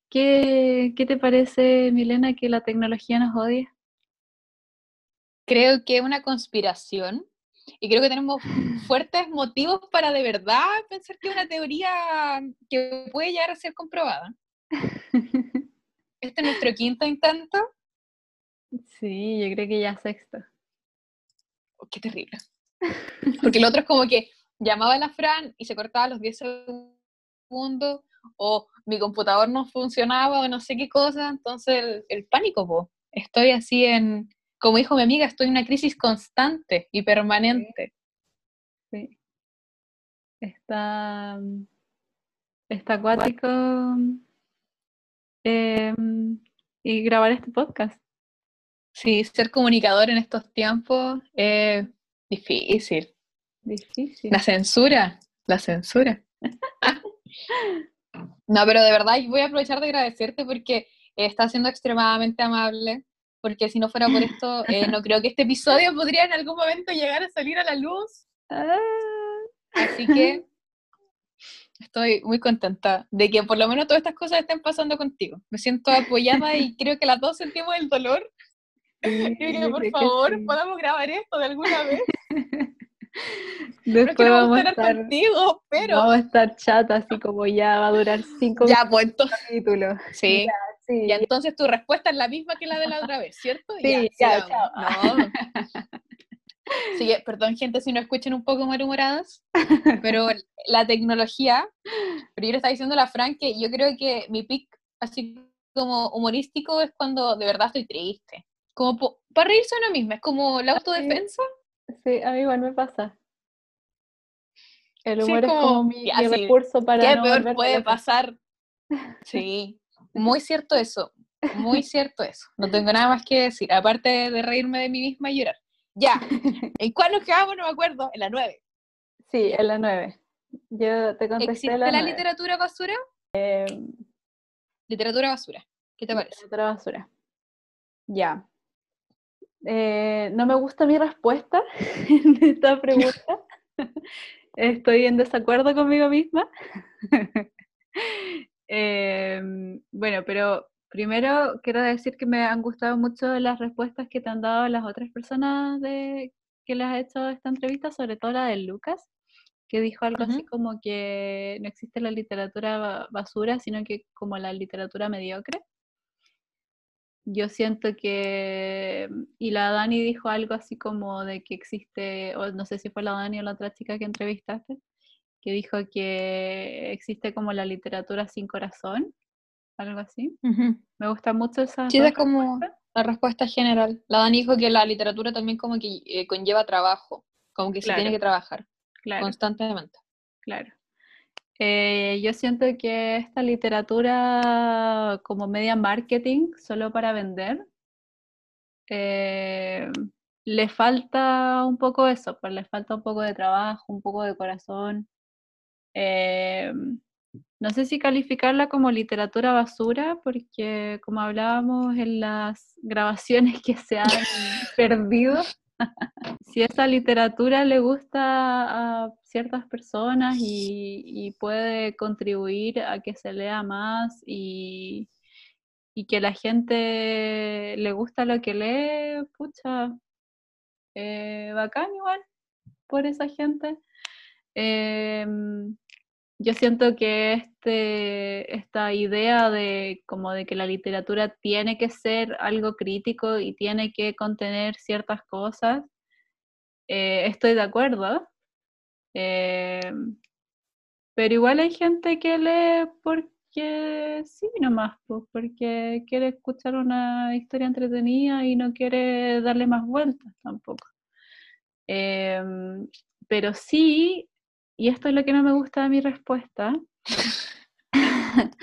¿Qué, ¿Qué te parece, Milena, que la tecnología nos odia? Creo que es una conspiración y creo que tenemos fuertes motivos para de verdad pensar que es una teoría que puede llegar a ser comprobada. Este es nuestro quinto intento. Sí, yo creo que ya sexto. Oh, qué terrible. Porque el otro es como que llamaba a la Fran y se cortaba los 10 segundos, o mi computador no funcionaba, o no sé qué cosa, entonces el, pánico, po. estoy así en, como dijo mi amiga, estoy en una crisis constante y permanente. Sí. Está, está acuático em, y grabar este podcast. Sí, ser comunicador en estos tiempos es Difícil. Difícil. La censura, la censura. no, pero de verdad voy a aprovechar de agradecerte porque estás siendo extremadamente amable, porque si no fuera por esto, eh, no creo que este episodio podría en algún momento llegar a salir a la luz. Ah. Así que estoy muy contenta de que por lo menos todas estas cosas estén pasando contigo. Me siento apoyada y creo que las dos sentimos el dolor yo por favor, podamos grabar esto de alguna vez. Después vamos a estar contigo, pero. Vamos a estar chat, así como ya va a durar cinco ya, pues, capítulos. Sí. Y entonces tu respuesta es la misma que la de la otra vez, ¿cierto? Sí, ya, chao. No. Sí, perdón, gente, si no escuchan un poco malhumoradas, pero la tecnología, pero yo le estaba diciendo a la Fran que yo creo que mi pick, así como humorístico, es cuando de verdad estoy triste. Como para reírse uno mismo, es como la autodefensa. Sí, a mí igual me pasa. El humor es como, mi, recurso para. ¿Qué peor puede pasar? Sí, muy cierto eso. Muy cierto eso. No tengo nada más que decir, aparte de reírme de mí misma y llorar. Ya. ¿En cuál nos quedamos? No me acuerdo. En la 9. Sí, en la 9. Yo te contesté ¿Existe la, la literatura basura? Em, literatura basura. ¿Qué te parece? Literatura basura. Ya. Eh, no me gusta mi respuesta en esta pregunta. Estoy en desacuerdo conmigo misma. Em, bueno, pero primero quiero decir que me han gustado mucho las respuestas que te han dado las otras personas de, que les ha hecho esta entrevista, sobre todo la de Lucas, que dijo algo así como que no existe la literatura basura, sino que como la literatura mediocre. Yo siento que, y la Dani dijo algo así como de que existe, o no sé si fue la Dani o la otra chica que entrevistaste, que dijo que existe como la literatura sin corazón, algo así. Me gusta mucho esa. Sí, es como la respuesta general. La Dani dijo que la literatura también como que eh, conlleva trabajo, como que se tiene que trabajar constantemente. Claro. Eh, yo siento que esta literatura como media marketing, solo para vender, eh, le falta un poco eso, pues le falta un poco de trabajo, un poco de corazón. Eh, no sé si calificarla como literatura basura, porque como hablábamos en las grabaciones que se han perdido, si esa literatura le gusta a ciertas personas y, puede contribuir a que se lea más y, que la gente le gusta lo que lee, pucha, eh, bacán igual por esa gente. Em, yo siento que este, esta idea de como de que la literatura tiene que ser algo crítico y tiene que contener ciertas cosas, eh, estoy de acuerdo. Eh, pero igual hay gente que lee porque sí, nomás, pues, porque quiere escuchar una historia entretenida y no quiere darle más vueltas tampoco. Em, pero sí y esto es lo que no me gusta de mi respuesta,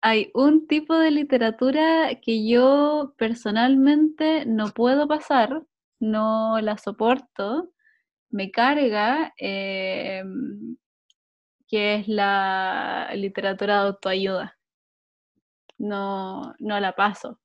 hay un tipo de literatura que yo personalmente no puedo pasar, no la soporto, me carga, em, que es la literatura de autoayuda. No, no la paso.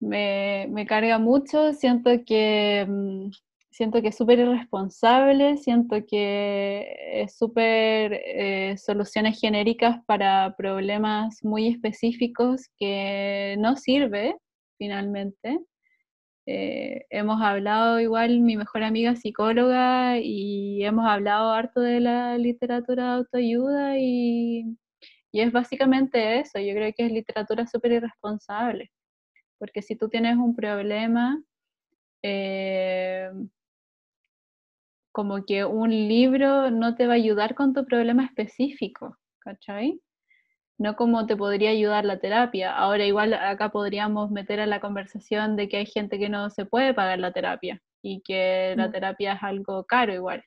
Me, me carga mucho, siento que em, siento que es súper irresponsable, siento que es súper eh, soluciones genéricas para problemas muy específicos que no sirve finalmente. Eh, hemos hablado igual, mi mejor amiga psicóloga, y hemos hablado harto de la literatura de autoayuda y, y es básicamente eso, yo creo que es literatura súper irresponsable, porque si tú tienes un problema, eh, como que un libro no te va a ayudar con tu problema específico, ¿cachai? No como te podría ayudar la terapia. Ahora igual acá podríamos meter a la conversación de que hay gente que no se puede pagar la terapia y que la mm. terapia es algo caro igual.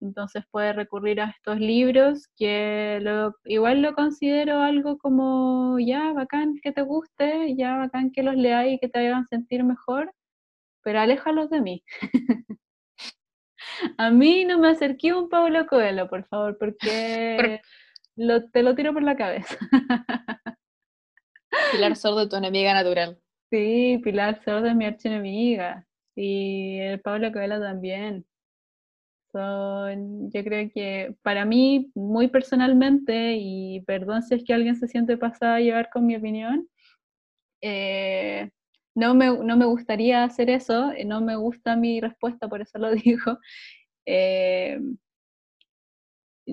Entonces puede recurrir a estos libros que igual lo considero algo como ya bacán que te guste, ya bacán que los leáis y que te hagan sentir mejor, pero aléjalos de mí. A mí no me acerqué un Pablo Coelho, por favor, porque te lo tiro por la cabeza. Pilar Sordo, tu enemiga natural. Sí, Pilar Sordo es mi archienemiga. Y el Pablo Coelho también. Son, yo creo que para mí, muy personalmente, y perdón si es que alguien se siente pasada a llevar con mi opinión, eh, no me, no me gustaría hacer eso, eh, no me gusta mi respuesta, por eso lo digo. Eh,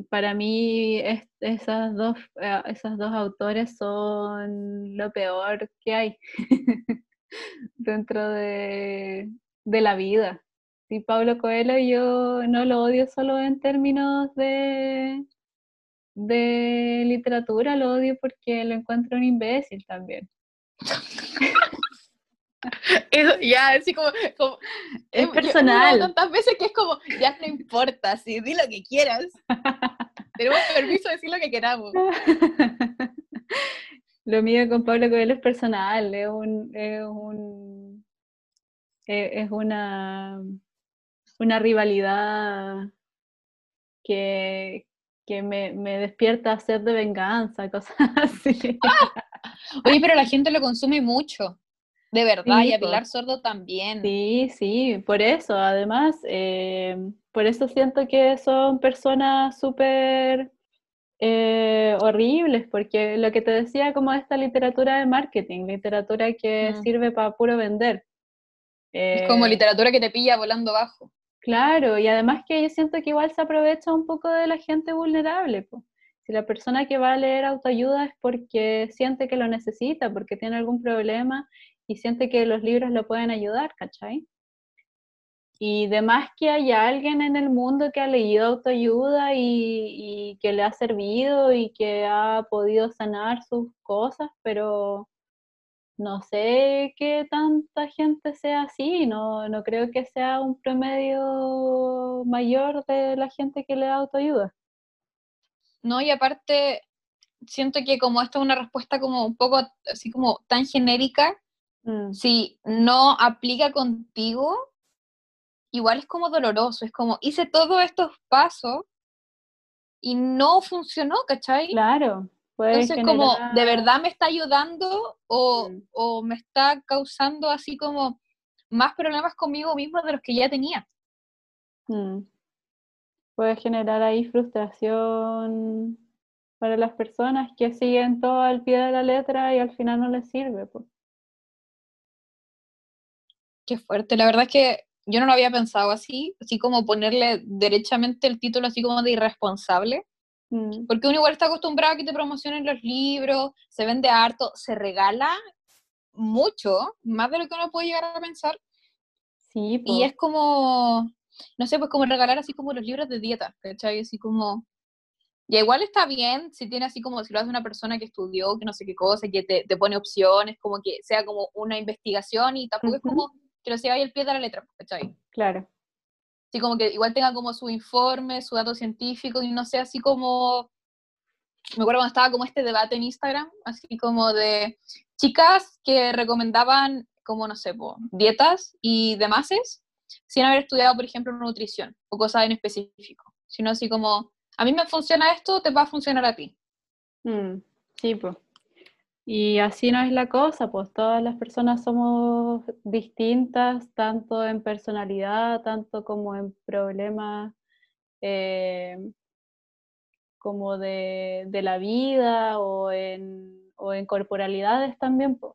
para mí esas, dos, eh, esas dos autores son lo peor que hay dentro de, de, la vida. Y Pablo Coelho yo no lo odio solo en términos de, de literatura, lo odio porque lo encuentro un imbécil también. ya, así como, es personal. tantas veces que es como, ya no importa, si di lo que quieras. Tenemos permiso de decir lo que queramos. Lo mío con Pablo Coelho es personal, es un, es un es una una rivalidad que, que me, me despierta a ser de venganza, cosas así. Oye, pero la gente lo consume mucho. De verdad, y a Pilar Sordo también. Sí, sí, por eso, además, eh, por eso siento que son personas súper eh, horribles, porque lo que te decía como esta literatura de marketing, literatura que Mm. sirve para puro vender. Es como Eh, literatura que te pilla volando bajo. Claro, y además que yo siento que igual se aprovecha un poco de la gente vulnerable. po. Si la persona que va a leer autoayuda es porque siente que lo necesita, porque tiene algún problema y siente que los libros lo pueden ayudar, ¿cachai? Y demás que haya alguien en el mundo que ha leído autoayuda y, que le ha servido y que ha podido sanar sus cosas, pero no sé que tanta gente sea así, no, no creo que sea un promedio mayor de la gente que le da autoayuda. No, y aparte, siento que como esta es una respuesta como un poco así como tan genérica, si no aplica contigo, igual es como doloroso, es como hice todos estos pasos y no funcionó, ¿cachai? Claro, puede Entonces, como, ¿de generar- verdad me está ayudando o, Mm. o me está causando así como más problemas conmigo mismo de los que ya tenía? Mm. Puede generar ahí frustración para las personas que siguen todo al pie de la letra y al final no les sirve. pues. Qué fuerte, la verdad es que yo no lo había pensado así, así como ponerle derechamente el título así como de irresponsable, Mm, porque uno igual está acostumbrado a que te promocionen los libros, se vende harto, se regala mucho, más de lo que uno puede llegar a pensar, Sí, y es como, no sé, pues como regalar así como los libros de dieta, ¿cachai? Así como, y igual está bien si tiene así como, si lo hace una persona que estudió, que no sé qué cosa, que te, te pone opciones, como que sea como una investigación y tampoco es Ujú. como que lo siga ahí al pie de la letra, ¿cachai? claro. Así como que igual tenga como su informe, su dato científico y no sé, así como, me acuerdo cuando estaba como este debate en Instagram, así como de chicas que recomendaban como, no sé, po, dietas y demás sin haber estudiado, por ejemplo, nutrición o cosas en específico, sino así como, a mí me funciona esto, te va a funcionar a ti. Mm, sí, pues. Y así no es la cosa, pues todas las personas somos distintas, tanto en personalidad, tanto como en problemas eh, como de, de la vida o en, o en corporalidades también. pues.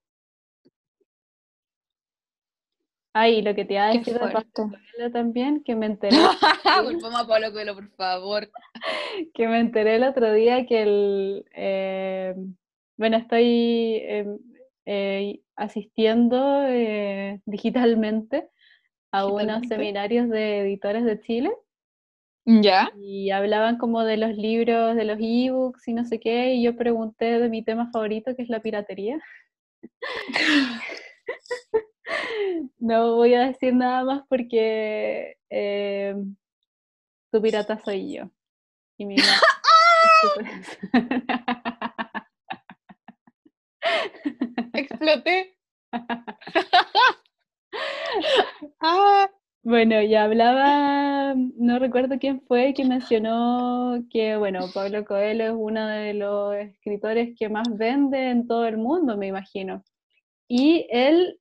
Ay, lo que te iba a Qué decir de también, que me enteré, Volvamos a Pablo Coelho, por favor. que me enteré el otro día que el, eh, bueno, estoy em, eh, asistiendo eh, digitalmente a unos seminarios de editores de Chile ¿Ya? y hablaban como de los libros, de los ebooks y no sé qué, y yo pregunté de mi tema favorito, que es la piratería. No voy a decir nada más porque eh, tu pirata soy yo. Y mi tu Exploté. ah, Bueno, ya hablaba, no recuerdo quién fue que mencionó que, bueno, Pablo Coelho es uno de los escritores que más vende en todo el mundo, me imagino. Y él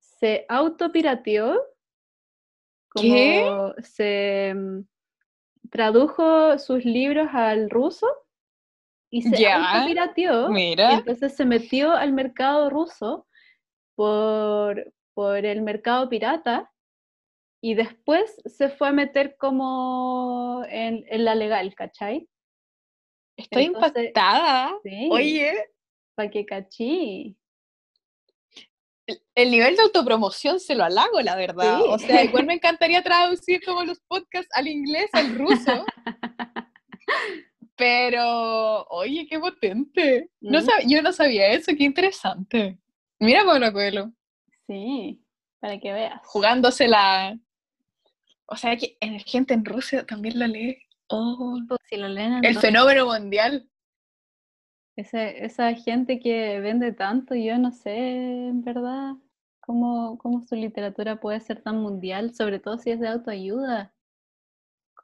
se autopirateó, como ¿Qué? se mm, tradujo sus libros al ruso y se Ya, autopirateó y entonces se metió al mercado ruso por, por el mercado pirata y después se fue a meter como en, en la legal, ¿cachai? Estoy Entonces, impactada. Sí, Oye, para que cachí. el, el nivel de autopromoción se lo halago, la verdad. Sí. O sea, igual me encantaría traducir como los podcasts al inglés, al ruso. Pero, oye, qué potente. No sab- yo no sabía eso, qué interesante. Mira Pablo Coelho, Sí, para que veas. jugándose la... O sea que en gente en Rusia también lo lee. Oh, Pues, Si lo leen en el fenómeno mundial. ese- esa gente que vende tanto, yo no sé, en verdad, cómo, cómo su literatura puede ser tan mundial, sobre todo si es de autoayuda.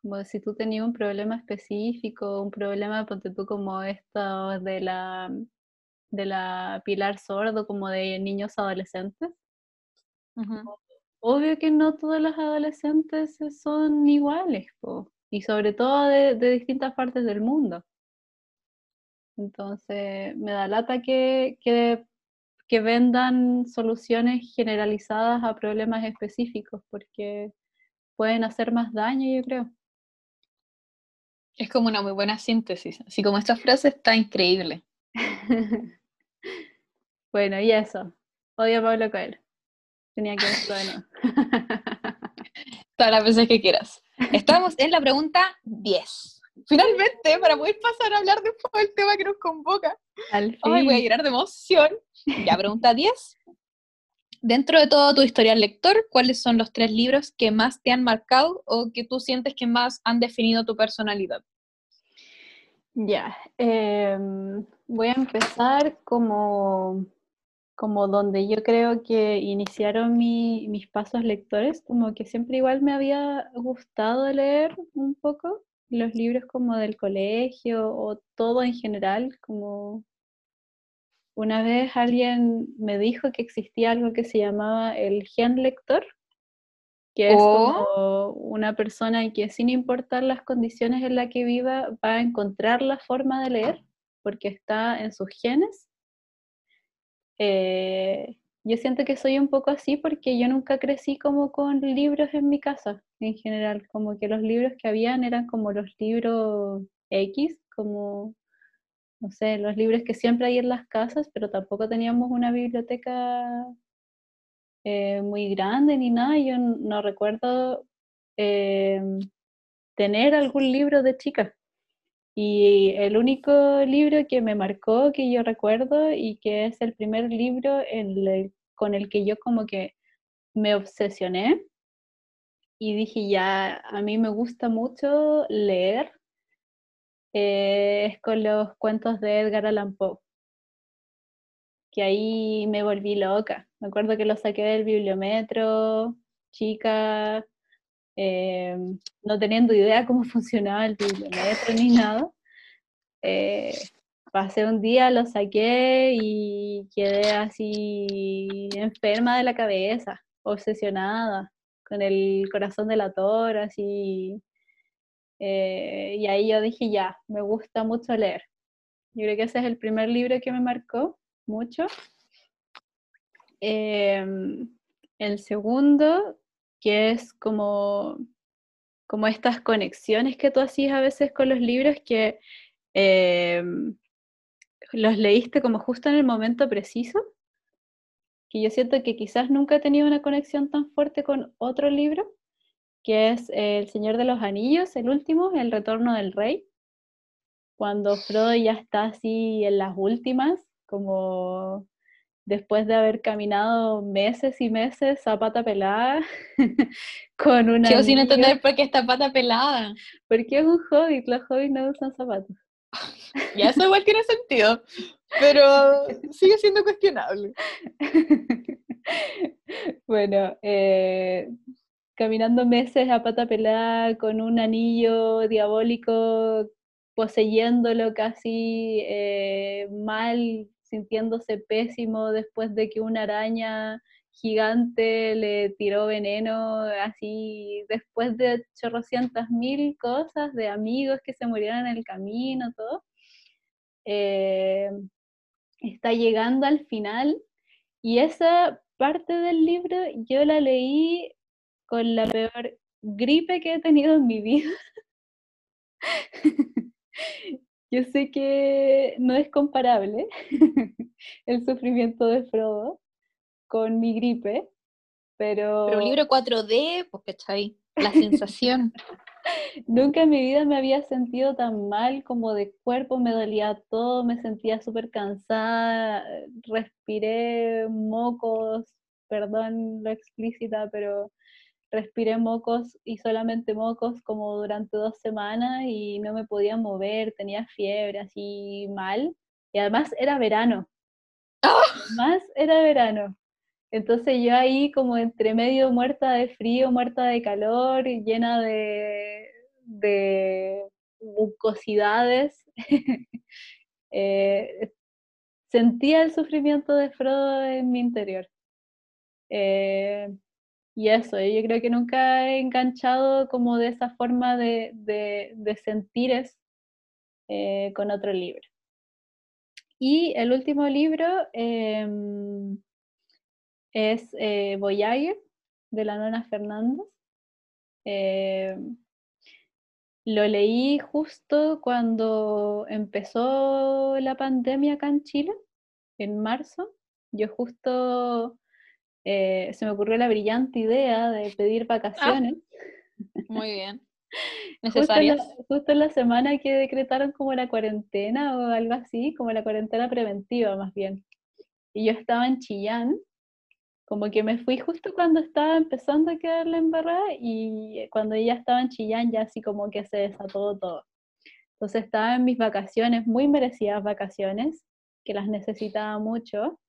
Como si tú tenías un problema específico, un problema, ponte tú como esto de la, de la pilar sordo, como de niños adolescentes. Obvio que no todos los adolescentes son iguales, po, y sobre todo de, de distintas partes del mundo. Entonces, me da lata que, que, que vendan soluciones generalizadas a problemas específicos, porque pueden hacer más daño, yo creo. Es como una muy buena síntesis. Así como esta frase está increíble. bueno, y eso. Odio a Pablo Coelho. Tenía que decirlo de nuevo. Todas las veces que quieras. Estamos en la pregunta 10. Finalmente, para poder pasar a hablar después del tema que nos convoca. Al Ay, voy a fin. llorar de emoción. Ya, pregunta 10. Dentro de todo tu historial lector, ¿cuáles son los tres libros que más te han marcado o que tú sientes que más han definido tu personalidad? Ya, em, voy a empezar como, como donde yo creo que iniciaron mi- mis pasos lectores, como que siempre igual me había gustado leer un poco los libros como del colegio o todo en general, como una vez alguien me dijo que existía algo que se llamaba el gen lector, que es Oh. como una persona que sin importar las condiciones en las que viva va a encontrar la forma de leer porque está en sus genes. Eh, yo siento que soy un poco así porque yo nunca crecí como con libros en mi casa en general, como que los libros que habían eran como los libros X, como, no sé, los libros que siempre hay en las casas, pero tampoco teníamos una biblioteca eh, muy grande ni nada. Yo no recuerdo eh, tener algún libro de chica. Y el único libro que me marcó, que yo recuerdo, y que es el primer libro en el- con el que yo como que me obsesioné y dije, ya, a mí me gusta mucho leer, eh, es con los cuentos de Edgar Allan Poe, que ahí me volví loca. Me acuerdo que lo saqué del bibliometro, chica, eh, no teniendo idea cómo funcionaba el bibliometro ni nada. Eh, pasé un día, lo saqué y quedé así enferma de la cabeza, obsesionada, con el corazón de la tora, así. Eh, y ahí yo dije, ya, me gusta mucho leer. Yo creo que ese es el primer libro que me marcó mucho. Em, el segundo, que es como, como estas conexiones que tú hacías a veces con los libros que em, los leíste como justo en el momento preciso, que yo siento que quizás nunca he tenido una conexión tan fuerte con otro libro, que es El Señor de los Anillos, el último, El Retorno del Rey, cuando Frodo ya está así en las últimas, como después de haber caminado meses y meses a pata pelada con una Sigo sin entender por qué está pata pelada. porque es un hobbit, los hobbits no usan zapatos. Ya eso igual tiene sentido, pero sigue siendo cuestionable. bueno, eh, caminando meses a pata pelada con un anillo diabólico poseyéndolo casi eh, mal, sintiéndose pésimo después de que una araña gigante le tiró veneno, así después de chorrocientas mil cosas, de amigos que se murieron en el camino, todo. Eh, está llegando al final y esa parte del libro yo la leí con la peor gripe que he tenido en mi vida. Yo sé que no es comparable el sufrimiento de Frodo con mi gripe, pero, Pero un libro 4D, pues cachai, la sensación. nunca en mi vida me había sentido tan mal como de cuerpo, me dolía todo, me sentía súper cansada, respiré mocos, perdón lo explícita, pero respiré mocos y solamente mocos como durante dos semanas y no me podía mover, tenía fiebre así mal. Y además era verano. Además era verano. Entonces yo ahí como entre medio muerta de frío, muerta de calor, llena de, de mucosidades, eh, sentía el sufrimiento de Frodo en mi interior. Eh, y eso, yo creo que nunca he enganchado como de esa forma de, de, de sentires eh, con otro libro. Y el último libro em, es eh, Voyager, de la Nona Fernández. Em, lo leí justo cuando empezó la pandemia acá en Chile, en marzo. Yo justo eh, se me ocurrió la brillante idea de pedir Ah. vacaciones. Muy bien. Justo en, la, Necesarias. justo en la semana que decretaron como la cuarentena o algo así, como la cuarentena preventiva más bien. Y yo estaba en Chillán, como que me fui justo cuando estaba empezando a quedar la embarrada y cuando ya estaba en Chillán ya así como que se desató todo. Entonces estaba en mis vacaciones, muy merecidas vacaciones, que las necesitaba mucho,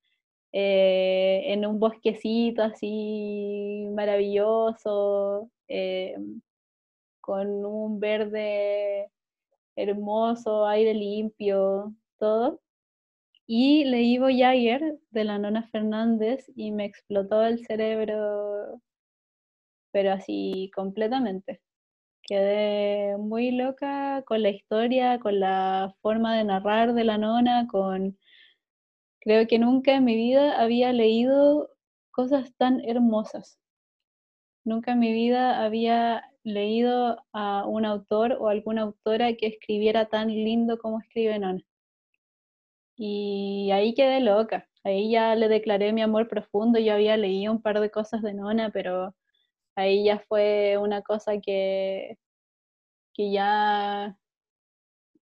eh, en un bosquecito así maravilloso, eh, con un verde hermoso, aire limpio, todo. Y leí Voyager de la Nona Fernández y me explotó el cerebro, pero así completamente. Quedé muy loca con la historia, con la forma de narrar de la nona, con... Creo que nunca en mi vida había leído cosas tan hermosas. Nunca en mi vida había leído a un autor o alguna autora que escribiera tan lindo como escribe Nona. Y ahí quedé loca. Ahí ya le declaré mi amor profundo. Yo había leído un par de cosas de Nona, pero ahí ya fue una cosa que, que ya,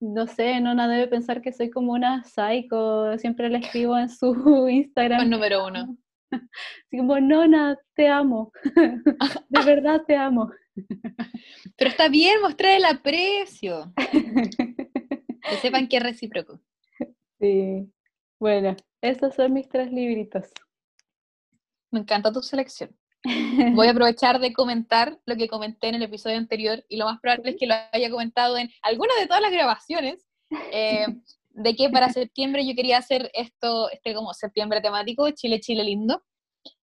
no sé, Nona debe pensar que soy como una psycho. Siempre le escribo en su Instagram. Con número uno. Así como, Nona, te amo. De verdad te amo. Pero está bien mostrar el aprecio. Que sepan que es recíproco. Sí. Bueno, esos son mis tres libritos. Me encanta tu selección. Voy a aprovechar de comentar lo que comenté en el episodio anterior y lo más probable es que lo haya comentado en alguna de todas las grabaciones. eh, de que para septiembre yo quería hacer esto, este como septiembre temático, Chile, Chile lindo.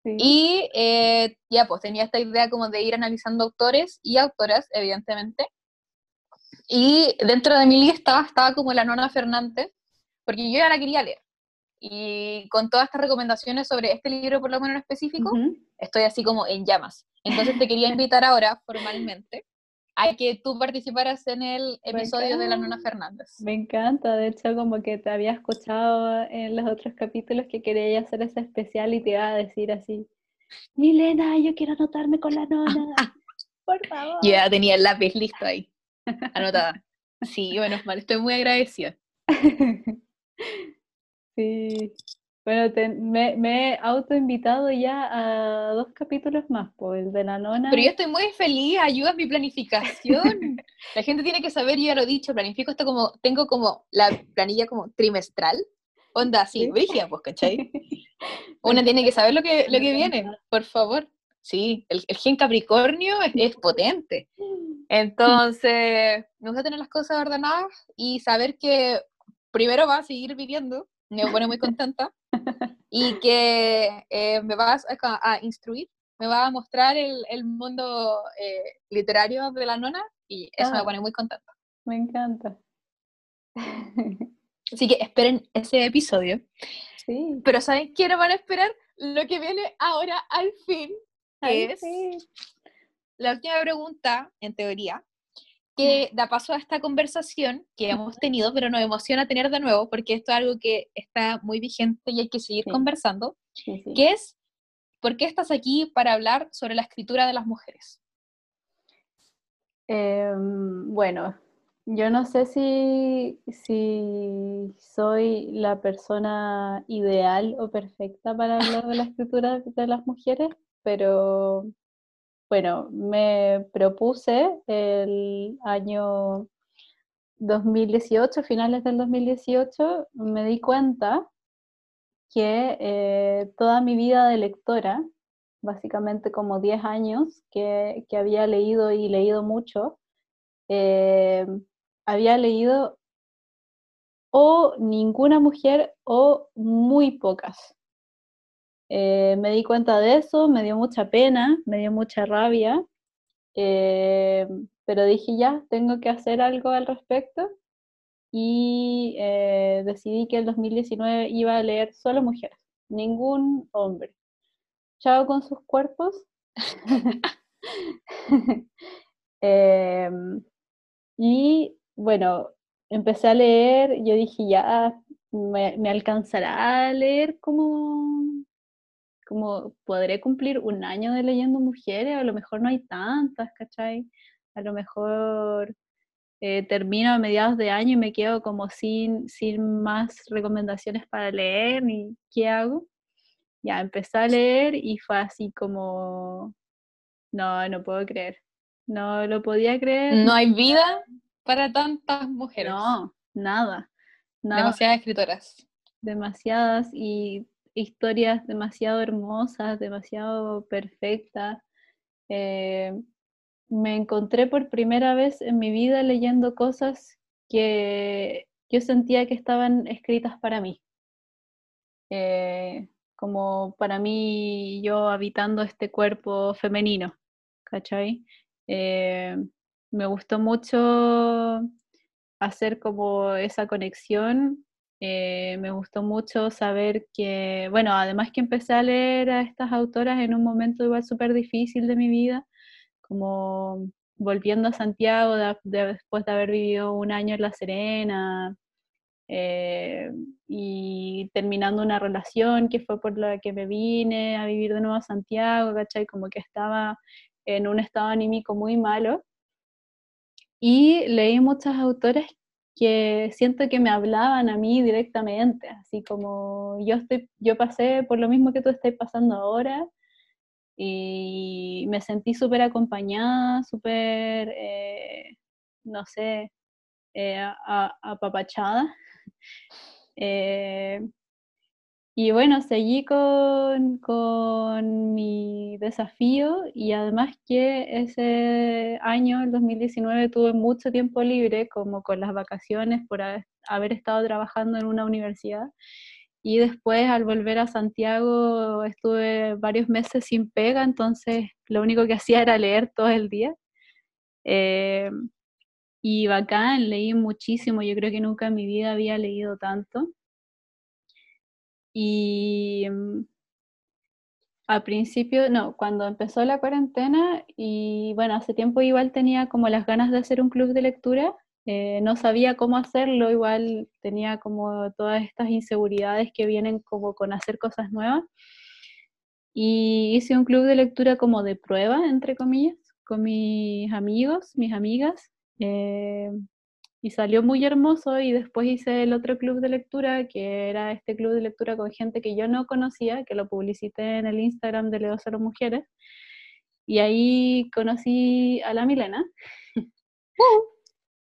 Sí. Y eh, ya, pues tenía esta idea como de ir analizando autores y autoras, evidentemente. Y dentro de mi lista estaba como la Nona Fernández, porque yo ya la quería leer. Y con todas estas recomendaciones sobre este libro, por lo menos en específico, estoy así como en llamas. Entonces te quería invitar ahora formalmente a que tú participaras en el episodio de la Nona. Fernández. Me encanta, de hecho, como que te había escuchado en los otros capítulos que quería hacer ese especial y te iba a decir así, Milena, yo quiero anotarme con la nona, por favor. Yo ya tenía el lápiz listo ahí, anotada. Sí, bueno, mal, estoy muy agradecida. Sí. Bueno, te- me, me he autoinvitado ya a dos capítulos más, pues el de la nona. Pero yo estoy muy feliz, ayuda en mi planificación. La gente tiene que saber, yo ya lo he dicho, planifico esto como, tengo como la planilla como trimestral. Onda así, Sí. brígida, pues, ¿cachai? Una tiene que saber lo que, lo que viene, por favor. Sí, el, el gen Capricornio es, es potente. Entonces, me gusta tener las cosas ordenadas y saber que primero va a seguir viviendo, me pone muy contenta, y que eh, me vas a, a instruir, me va a mostrar el, el mundo eh, literario de la nona, y eso me Ah. pone muy contenta. Me encanta. Así que esperen ese episodio. Sí. Pero ¿saben qué no van a esperar? Lo que viene ahora al fin, Ay, es sí. la última pregunta, en teoría, que da paso a esta conversación que hemos tenido, pero nos emociona tener de nuevo, porque esto es algo que está muy vigente y hay que seguir Sí. conversando, Sí, sí. que es, ¿por qué estás aquí para hablar sobre la escritura de las mujeres? Em, bueno, yo no sé si, si soy la persona ideal o perfecta para hablar de la escritura de las mujeres, pero bueno, me propuse el año 2018, finales del 2018, me di cuenta que eh, toda mi vida de lectora, básicamente como 10 años que, había leído y leído mucho, eh, había leído o ninguna mujer o muy pocas. Eh, me di cuenta de eso, me dio mucha pena, me dio mucha rabia, eh, pero dije ya, tengo que hacer algo al respecto. y eh, decidí que el 2019 iba a leer solo mujeres, ningún hombre. Chao con sus cuerpos. Em, y bueno, empecé a leer, yo dije, ya, me, me alcanzará a leer como, como podré cumplir un año de leyendo mujeres, a lo mejor no hay tantas, ¿cachai? A lo mejor eh, termino a mediados de año y me quedo como sin, sin más recomendaciones para leer, ni qué hago. Ya empecé a leer y fue así como, no, no puedo creer. No lo podía creer. No hay vida para tantas mujeres. No, nada. nada. Demasiadas escritoras. Demasiadas y historias demasiado hermosas, demasiado perfectas. Eh, me encontré por primera vez en mi vida leyendo cosas que yo sentía que estaban escritas para mí. Eh, como para mí yo habitando este cuerpo femenino, ¿cachai? Eh, me gustó mucho hacer como esa conexión. Eh, me gustó mucho saber que, bueno, además que empecé a leer a estas autoras en un momento igual súper difícil de mi vida, como volviendo a Santiago después de haber vivido un año en La Serena eh, y terminando una relación que fue por la que me vine a vivir de nuevo a Santiago, ¿cachai? Como que estaba en un estado anímico muy malo. Y leí muchas autores que siento que me hablaban a mí directamente, así como yo, estoy, yo pasé por lo mismo que tú estás pasando ahora y me sentí súper acompañada, súper, eh, no sé, eh, apapachada. Eh, y bueno, seguí con, con, mi desafío y además que ese año, el 2019, tuve mucho tiempo libre, como con las vacaciones por haber estado trabajando en una universidad. Y después al volver a Santiago estuve varios meses sin pega, entonces lo único que hacía era leer todo el día. Eh, y bacán, leí muchísimo, yo creo que nunca en mi vida había leído tanto. Y mm, al principio, no, cuando empezó la cuarentena y bueno, hace tiempo igual tenía como las ganas de hacer un club de lectura eh, no sabía cómo hacerlo, igual tenía como todas estas inseguridades que vienen como con hacer cosas nuevas. Y hice un club de lectura como de prueba, entre comillas, con mis amigos, mis amigas. Eh, y salió muy hermoso y después hice el otro club de lectura, que era este club de lectura con gente que yo no conocía, que lo publicité en el Instagram de Leo Cero Mujeres. Y ahí conocí a la Milena.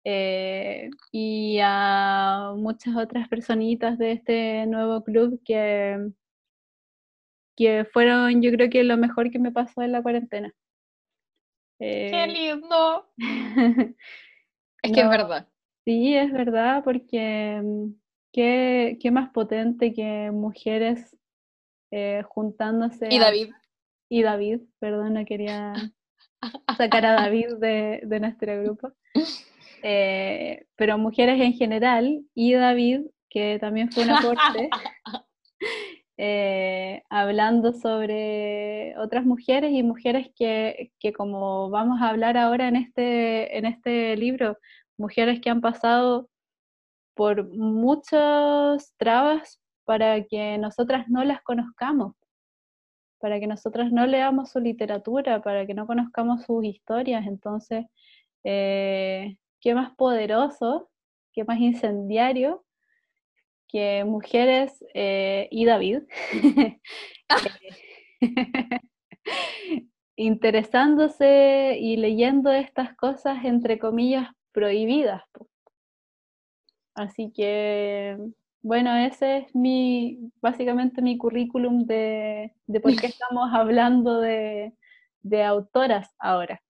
Eh, y a muchas otras personitas de este nuevo club que, que fueron, yo creo que lo mejor que me pasó en la cuarentena. ¡Qué eh, lindo! es que es verdad. Sí, es verdad, porque mm, qué, qué más potente que mujeres eh, juntándose. Y David. Y David, perdón, no quería sacar a David de, de nuestro grupo. Eh, pero mujeres en general, y David, que también fue un aporte, eh, hablando sobre otras mujeres y mujeres que, que, como vamos a hablar ahora en este, en este libro, mujeres que han pasado por muchas trabas para que nosotras no las conozcamos, para que nosotras no leamos su literatura, para que no conozcamos sus historias. Entonces, eh, qué más poderoso, qué más incendiario que mujeres eh, y David interesándose y leyendo estas cosas entre comillas prohibidas. Así que, bueno, ese es mi, básicamente mi currículum de, de por qué estamos hablando de, de autoras ahora.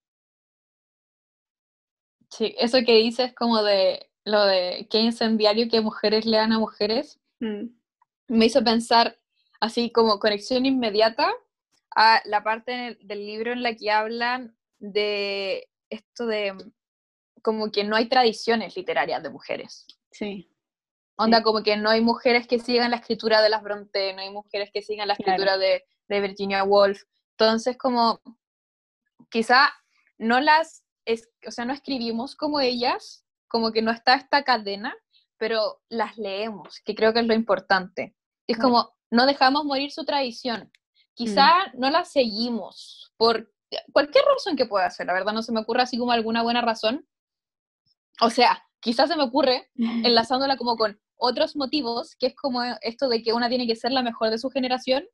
Sí, eso que dices como de lo de qué incendiario que mujeres lean a mujeres, mm. me hizo pensar así como conexión inmediata a la parte del libro en la que hablan de esto de como que no hay tradiciones literarias de mujeres. Sí. Onda, como que no hay mujeres que sigan la escritura de las Bronte, no hay mujeres que sigan la escritura de, de, Virginia Woolf. Entonces, como quizá no las, es, o sea, no escribimos como ellas, como que no está esta cadena, pero las leemos, que creo que es lo importante. Es como, no dejamos morir su tradición. Quizá mm. no la seguimos por cualquier razón que pueda ser, la verdad no se me ocurre así como alguna buena razón. O sea, quizás se me ocurre enlazándola como con otros motivos, que es como esto de que una tiene que ser la mejor de su generación,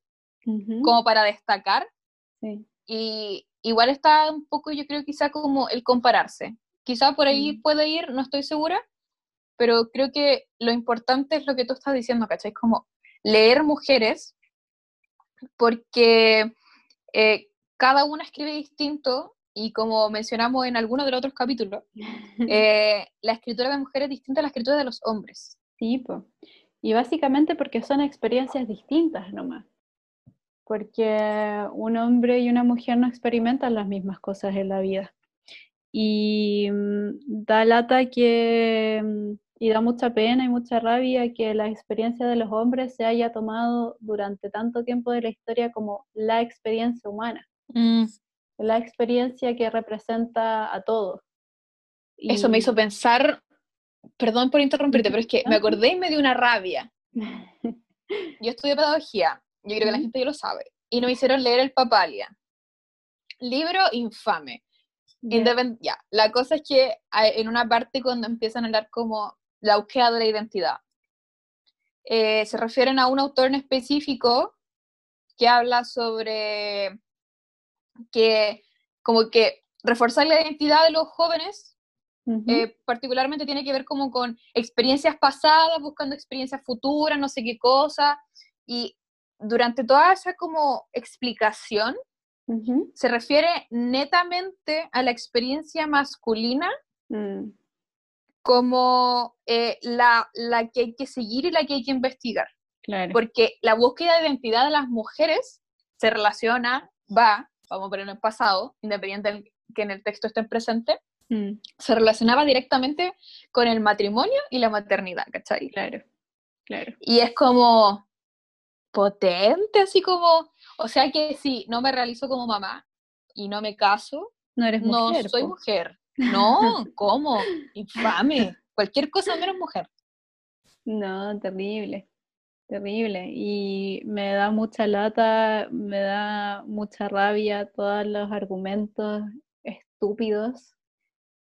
como para destacar. Y igual está un poco, yo creo, quizá como el compararse. Quizá por ahí puede ir, no estoy segura, pero creo que lo importante es lo que tú estás diciendo, ¿cachai? Como leer mujeres, porque eh, cada una escribe distinto y como mencionamos en algunos de los otros capítulos, eh, la escritura de mujeres es distinta a la escritura de los hombres. Sí, pues. Y básicamente porque son experiencias distintas nomás. Porque un hombre y una mujer no experimentan las mismas cosas en la vida. Y mm, da lata que, mm, y da mucha pena y mucha rabia que la experiencia de los hombres se haya tomado durante tanto tiempo de la historia como la experiencia humana. Mm. La experiencia que representa a todos. Eso me hizo pensar Perdón por interrumpirte, pero es que me acordé y me dio una rabia. Yo estudié pedagogía, yo creo que la gente ya lo sabe, y nos hicieron leer El Papalia. Libro infame. Ya, la cosa es que en una parte cuando empiezan a hablar como la búsqueda de la identidad, eh, se refieren a un autor en específico que habla sobre que como que reforzar la identidad de los jóvenes eh, particularmente tiene que ver como con experiencias pasadas, buscando experiencias futuras, no sé qué cosa, y durante toda esa como explicación se refiere netamente a la experiencia masculina mm. como eh, la, la, que hay que seguir y la que hay que investigar. Porque la búsqueda de identidad de las mujeres se relaciona, va, vamos a ponerlo en pasado, independiente de que en el texto esté presente, Mm. se relacionaba directamente con el matrimonio y la maternidad, ¿cachai? Claro, claro. Y es como potente, así como, o sea que si no me realizo como mamá y no me caso, no eres mujer. No soy mujer. No, ¿cómo? Infame. Cualquier cosa menos mujer. No, terrible, terrible. Y me da mucha lata, me da mucha rabia todos los argumentos estúpidos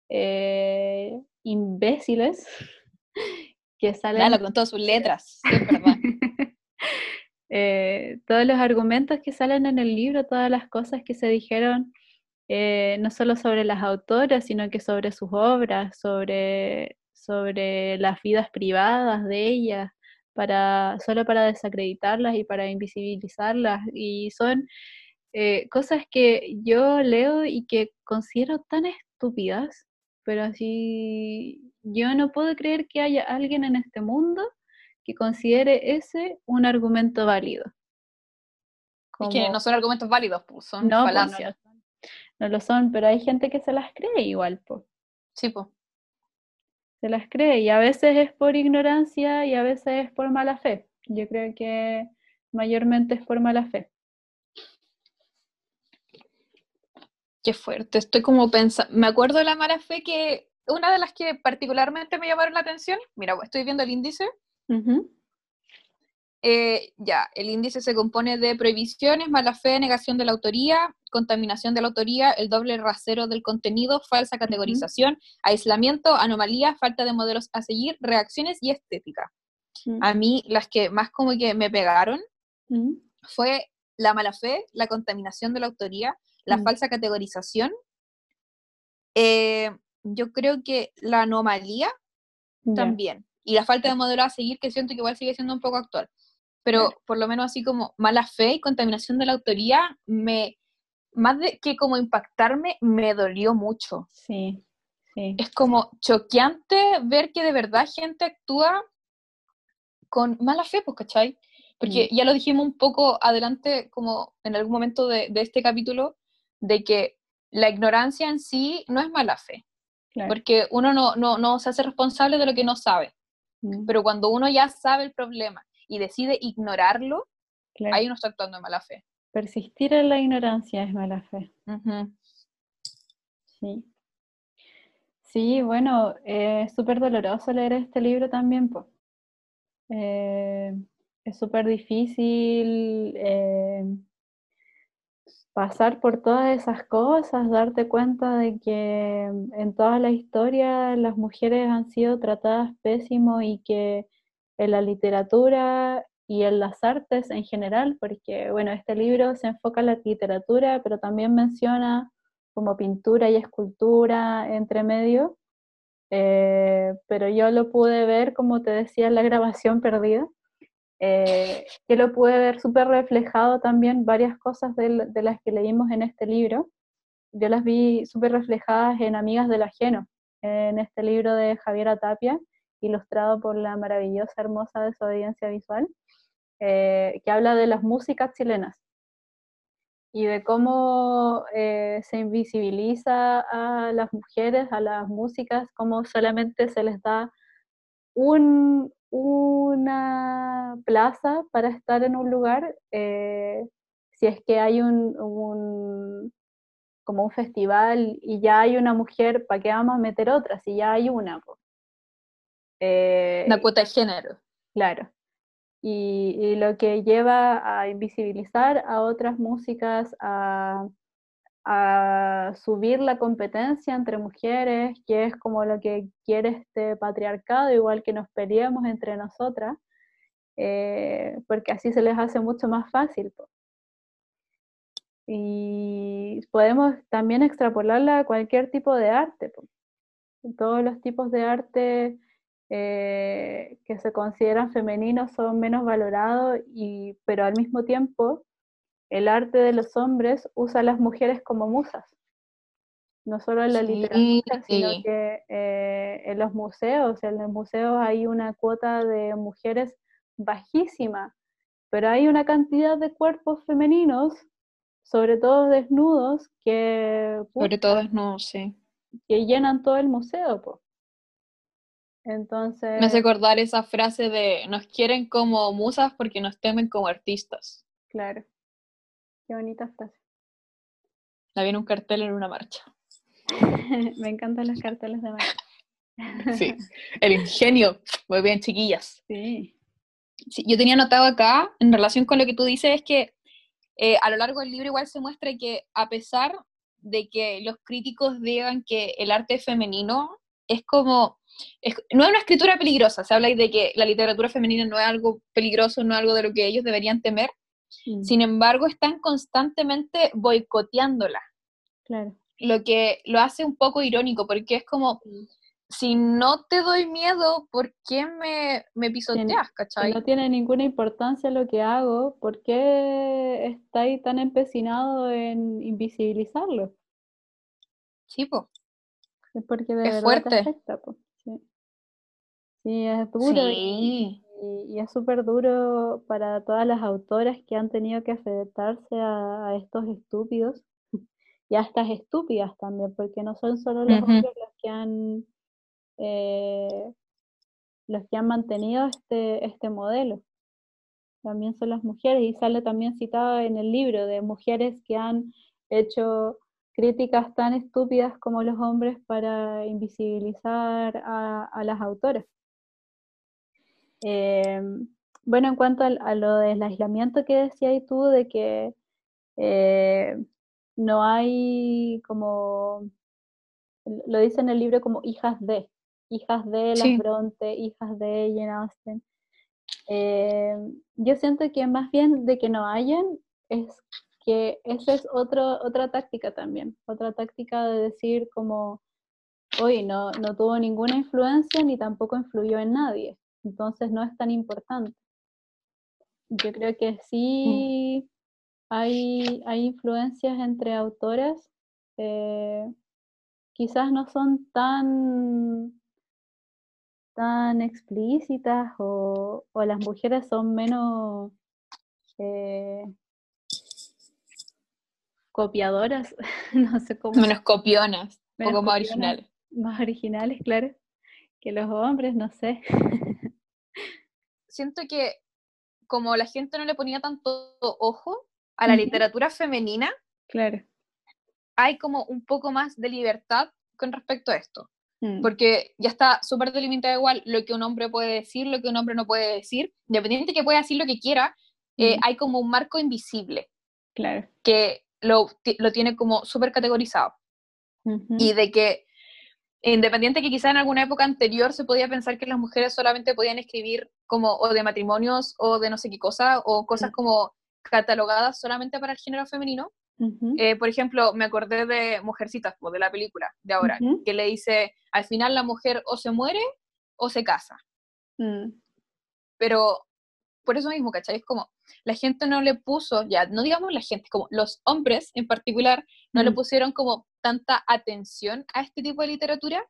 eh, imbéciles que salen... Claro, con todas sus letras, sí. Eh, todos los argumentos que salen en el libro, todas las cosas que se dijeron, eh, no solo sobre las autoras, sino que sobre sus obras, sobre, sobre las vidas privadas de ellas, para, solo para desacreditarlas y para invisibilizarlas. Y son cosas que yo leo y que considero tan estúpidas pero así yo no puedo creer que haya alguien en este mundo que considere ese un argumento válido. Es que no son argumentos válidos, pues, son no, pues, falacias. no, lo son, pero hay gente que se las cree igual, pues. Sí, pues. Se las cree y a veces es por ignorancia y a veces es por mala fe. Yo creo que mayormente es por mala fe. Qué fuerte, estoy como pensando, me acuerdo de la mala fe que una de las que particularmente me llamaron la atención, mira, estoy viendo el índice. Eh, ya, el índice se compone de prohibiciones, mala fe, negación de la autoría, contaminación de la autoría, el doble rasero del contenido, falsa categorización, aislamiento, anomalía, falta de modelos a seguir, reacciones y estética. A mí las que más como que me pegaron fue la mala fe, la contaminación de la autoría, la falsa categorización. Eh, yo creo que la anomalía también. Y la falta de modelo a seguir, que siento que igual sigue siendo un poco actual. Pero por lo menos así como mala fe y contaminación de la autoría, me, más de que como impactarme, me dolió mucho. Sí, sí. Es como choqueante ver que de verdad gente actúa con mala fe, pues, ¿cachai? Porque mm. ya lo dijimos un poco adelante, como en algún momento de, de este capítulo, de que la ignorancia en sí no es mala fe, porque uno no, no, no, se hace responsable de lo que no sabe. Mm, Pero cuando uno ya sabe el problema y decide ignorarlo, claro. ahí uno está actuando de mala fe. Persistir en la ignorancia es mala fe. Sí. Sí, bueno, eh, es súper doloroso leer este libro también, pues. es súper difícil eh, pasar por todas esas cosas, darte cuenta de que en toda la historia las mujeres han sido tratadas pésimo y que en la literatura y en las artes en general, porque bueno, este libro se enfoca en la literatura, pero también menciona como pintura y escultura entre medio, eh, pero yo lo pude ver, como te decía, en la grabación perdida, eh, que lo pude ver súper reflejado también varias cosas de, de, las que leímos en este libro. Yo las vi súper reflejadas en Amigas del Ajeno, en este libro de Javiera Tapia, ilustrado por la maravillosa, hermosa desobediencia visual, eh, que habla de las músicas chilenas y de cómo eh, se invisibiliza a las mujeres, a las músicas, cómo solamente se les da un, una plaza para estar en un lugar, eh, si es que hay un, como un festival y ya hay una mujer, ¿para qué vamos a meter otra? Si ya hay una. Eh, una cuota de género. Claro. Y, y, lo que lleva a invisibilizar a otras músicas, a, a, subir la competencia entre mujeres, que es como lo que quiere este patriarcado, igual que nos peleemos entre nosotras, eh, porque así se les hace mucho más fácil. Y podemos también extrapolarla a cualquier tipo de arte. Todos los tipos de arte eh, que se consideran femeninos son menos valorados, y, pero al mismo tiempo el arte de los hombres usa a las mujeres como musas. No solo en la Sí, literatura, sino sí. que eh, en los museos, en los museos hay una cuota de mujeres bajísima, pero hay una cantidad de cuerpos femeninos, sobre todo desnudos, que, Sobre todo no sé. que llenan todo el museo. po. Entonces, Me hace acordar esa frase de nos quieren como musas porque nos temen como artistas. claro, qué bonita frase. La vi en un cartel en una marcha. Me encantan los carteles de marca. Sí. El ingenio. Muy bien, chiquillas. Sí, Sí, yo tenía notado acá, en relación con lo que tú dices, es que eh, a lo largo del libro igual se muestra que a pesar de que los críticos digan que el arte femenino es como, es- no es una escritura peligrosa, se habla de que la literatura femenina no es algo peligroso, no es algo de lo que ellos deberían temer, Mm, sin embargo están constantemente boicoteándola, claro. lo que lo hace un poco irónico, porque es como, si no te doy miedo, ¿por qué me, me pisoteas, cachai? no tiene ninguna importancia lo que hago, ¿por qué estáis tan empecinado en invisibilizarlo? Sí, po. Es porque de Es verdad fuerte. te afecta, po. Sí. Es duro y, Sí. y- y es súper duro para todas las autoras que han tenido que enfrentarse a, a estos estúpidos y a estas estúpidas también, porque no son solo los Ujú. hombres los que han eh, los que han mantenido este, este modelo. También son las mujeres, y sale también citado en el libro de mujeres que han hecho críticas tan estúpidas como los hombres para invisibilizar a, a las autoras. Eh, bueno, en cuanto al- a, lo del aislamiento que decías tú, de que eh, no hay como, lo dice en el libro como hijas de, hijas de las Sí. Bronte, hijas de Jane Austen. Eh, yo siento que más bien de que no hayan es que esa es otro, otra táctica también, otra táctica de decir como, hoy no, no tuvo ninguna influencia ni tampoco influyó en nadie, entonces no es tan importante. Yo creo que sí hay, hay influencias entre autoras, eh, quizás no son tan tan explícitas o, o las mujeres son menos eh, copiadoras, no sé cómo, Menos copionas, un poco más originales. más originales, claro, que los hombres, no sé. siento que como la gente no le ponía tanto ojo a la literatura femenina, claro. hay como un poco más de libertad con respecto a esto. Mm. Porque ya está súper delimitado igual lo que un hombre puede decir, lo que un hombre no puede decir. Independiente que pueda decir lo que quiera, eh, Mm. hay como un marco invisible Claro. que lo, lo tiene como súper categorizado. Y de que, independiente que quizá en alguna época anterior se podía pensar que las mujeres solamente podían escribir como o de matrimonios o de no sé qué cosa, o cosas Mm. como catalogadas solamente para el género femenino. Eh, por ejemplo, me acordé de Mujercitas, pues, de la película de ahora, que le dice, al final la mujer o se muere o se casa. Mm. Pero por eso mismo, ¿cachai? Es como, la gente no le puso, ya, no digamos la gente, como los hombres en particular, no le Mm. pusieron como tanta atención a este tipo de literatura.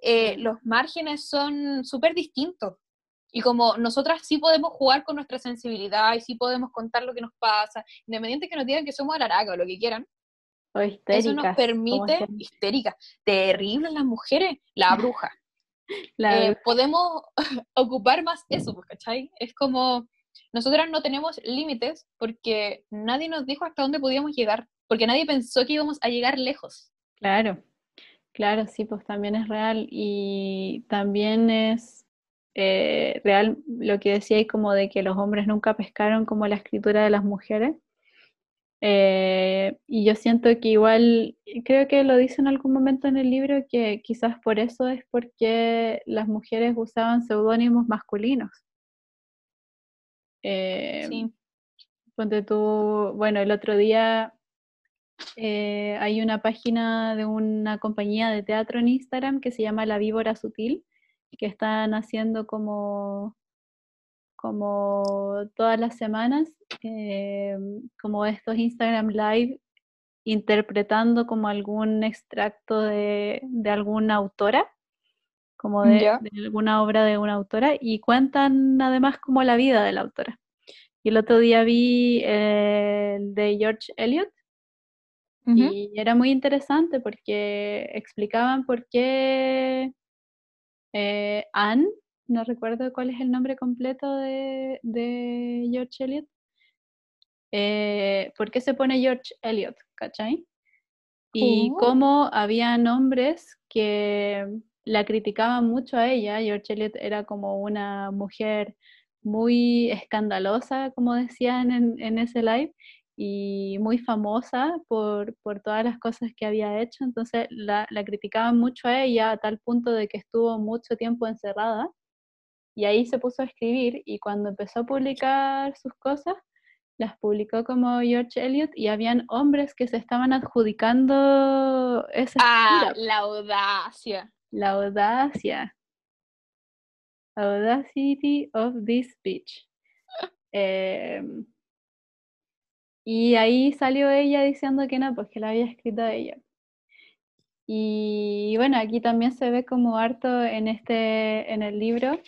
Eh. Los márgenes son súper distintos. Y como nosotras sí podemos jugar con nuestra sensibilidad y sí podemos contar lo que nos pasa, independiente que nos digan que somos alaraca o lo que quieran, O eso histéricas. nos permite, se- histérica, terribles las mujeres, la bruja. la- Eh, podemos ocupar más eso, pues, ¿cachai? Es como, nosotras no tenemos límites porque nadie nos dijo hasta dónde podíamos llegar, porque nadie pensó que íbamos a llegar lejos. Claro, claro, sí, pues también es real y también es eh, real lo que decíais como de que los hombres nunca pescaron como la escritura de las mujeres. Eh, y yo siento que igual, creo que lo dice en algún momento en el libro, que quizás por eso es porque las mujeres usaban seudónimos masculinos. Eh, Sí. Ponte tú, bueno, el otro día eh, hay una página de una compañía de teatro en Instagram que se llama La Víbora Sutil, que están haciendo como, como todas las semanas, eh, como estos Instagram Live, interpretando como algún extracto de, de alguna autora, como de, de alguna obra de una autora, y cuentan además como la vida de la autora. Y el otro día vi eh, el de George Eliot, Y era muy interesante porque explicaban por qué eh, Anne, no recuerdo cuál es el nombre completo de, de George Eliot, eh, por qué se pone George Eliot, ¿cachai? Y Oh. cómo había hombres que la criticaban mucho a ella. George Eliot era como una mujer muy escandalosa, como decían en, en ese live, y muy famosa por, por todas las cosas que había hecho. Entonces la, la criticaban mucho a ella a tal punto de que estuvo mucho tiempo encerrada. Y ahí se puso a escribir y cuando empezó a publicar sus cosas, las publicó como George Eliot y habían hombres que se estaban adjudicando esa Ah, escritura. la audacia. La audacia. Audacity of this bitch. Em, y ahí salió ella diciendo que no, pues que la había escrito ella. Y bueno, aquí también se ve como harto en este, en el libro,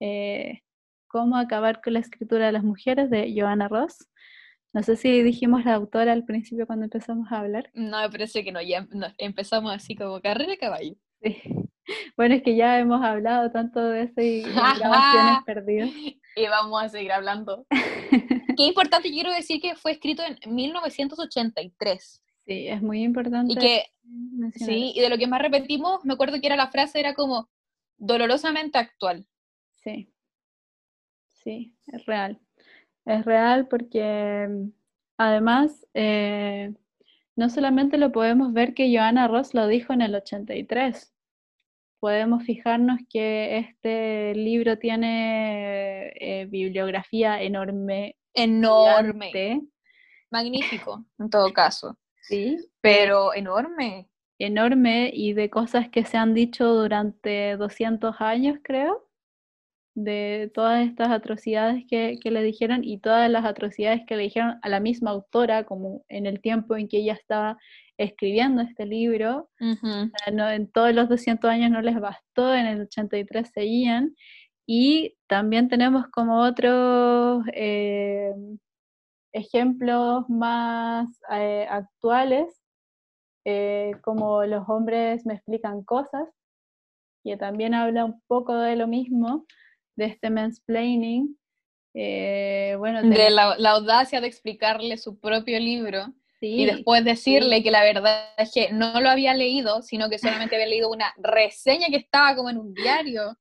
eh, cómo acabar con la escritura de las mujeres de Joanna Ross. No sé si dijimos la autora al principio cuando empezamos a hablar. No, me parece que no, ya em- no, empezamos así como carrera caballo. Sí. Bueno, es que ya hemos hablado tanto de eso y grabaciones perdidas. Y vamos a seguir hablando. Qué importante, quiero decir que fue escrito en 1983. Sí, es muy importante Y que, mencionar sí, y de lo que más repetimos, me acuerdo que era la frase, era como dolorosamente actual. Sí, sí, es real. Es real porque además eh, no solamente lo podemos ver que Joanna Ross lo dijo en el 83, podemos fijarnos que este libro tiene eh, bibliografía enorme, Enorme. gigante, Magnífico, en todo caso. sí, Pero enorme. enorme y de cosas que se han dicho durante 200 años, creo, de todas estas atrocidades que, que le dijeron y todas las atrocidades que le dijeron a la misma autora, como en el tiempo en que ella estaba escribiendo este libro. No, en todos los 200 años no les bastó, en el 83 seguían. Y también tenemos como otros eh, ejemplos más eh, actuales, eh, como los hombres me explican cosas, que también habla un poco de lo mismo, de este mansplaining. Bueno, De la, la audacia de explicarle su propio libro sí, y después decirle que la verdad es que no lo había leído, sino que solamente había leído una reseña que estaba como en un diario.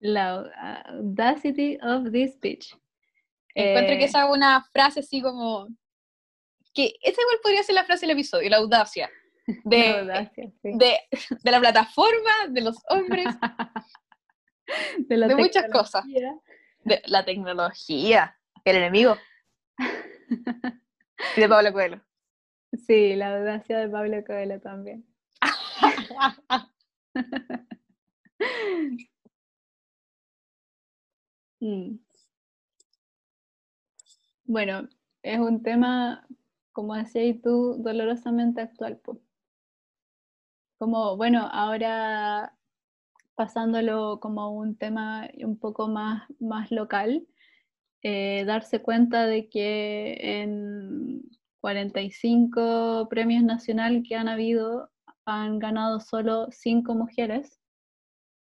La audacity of this bitch. Encuentro Eh, que esa es una frase así como... Que esa igual podría ser la frase del episodio, la audacia. De, la audacia, sí. de, de la plataforma, de los hombres, de, la de muchas cosas. de la tecnología, el enemigo. Y de Pablo Coelho. Sí, la audacia de Pablo Coelho también. Mm. Bueno, es un tema, como decías tú, dolorosamente actual. po. Como, bueno, ahora pasándolo como un tema un poco más, más local, eh, darse cuenta de que en 45 premios nacional que han habido, han ganado solo 5 mujeres,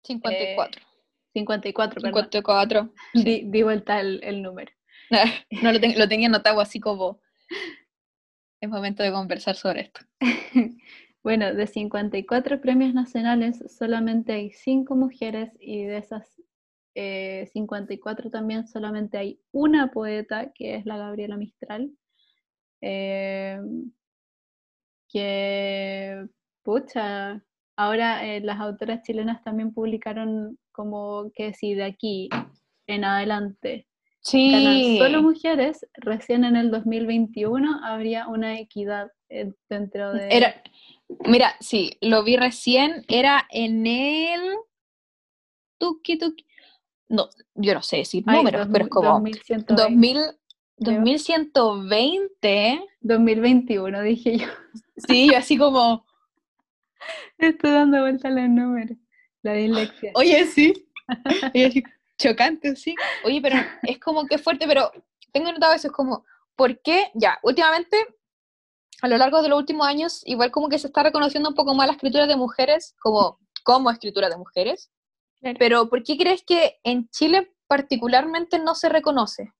54. 54, perdón. 54. Di, di vuelta el, el número. No lo, ten- lo tenía anotado así como. Es momento de conversar sobre esto. Bueno, de 54 premios nacionales, solamente hay 5 mujeres y de esas eh, 54 también solamente hay una poeta, que es la Gabriela Mistral, eh, que, pucha, ahora eh, las autoras chilenas también publicaron como que si de aquí en adelante ganan Sí. solo mujeres, recién en el 2021 habría una equidad eh, dentro de... Era, mira, sí, lo vi recién. Era en el. Tuki tuki. No, yo no sé decir Ay, números, pero es 2000, como 2120, 2000, creo. 2120. 2021, dije yo. Sí, yo así como. Estoy dando vuelta a los números. La dislexia. Oye, sí. Chocante, sí. Oye, pero es como que fuerte, pero tengo notado eso, es como, ¿por qué? Ya, últimamente, a lo largo de los últimos años, igual como que se está reconociendo un poco más la escritura de mujeres, como, como escritura de mujeres, Claro. pero ¿por qué crees que en Chile particularmente no se reconoce?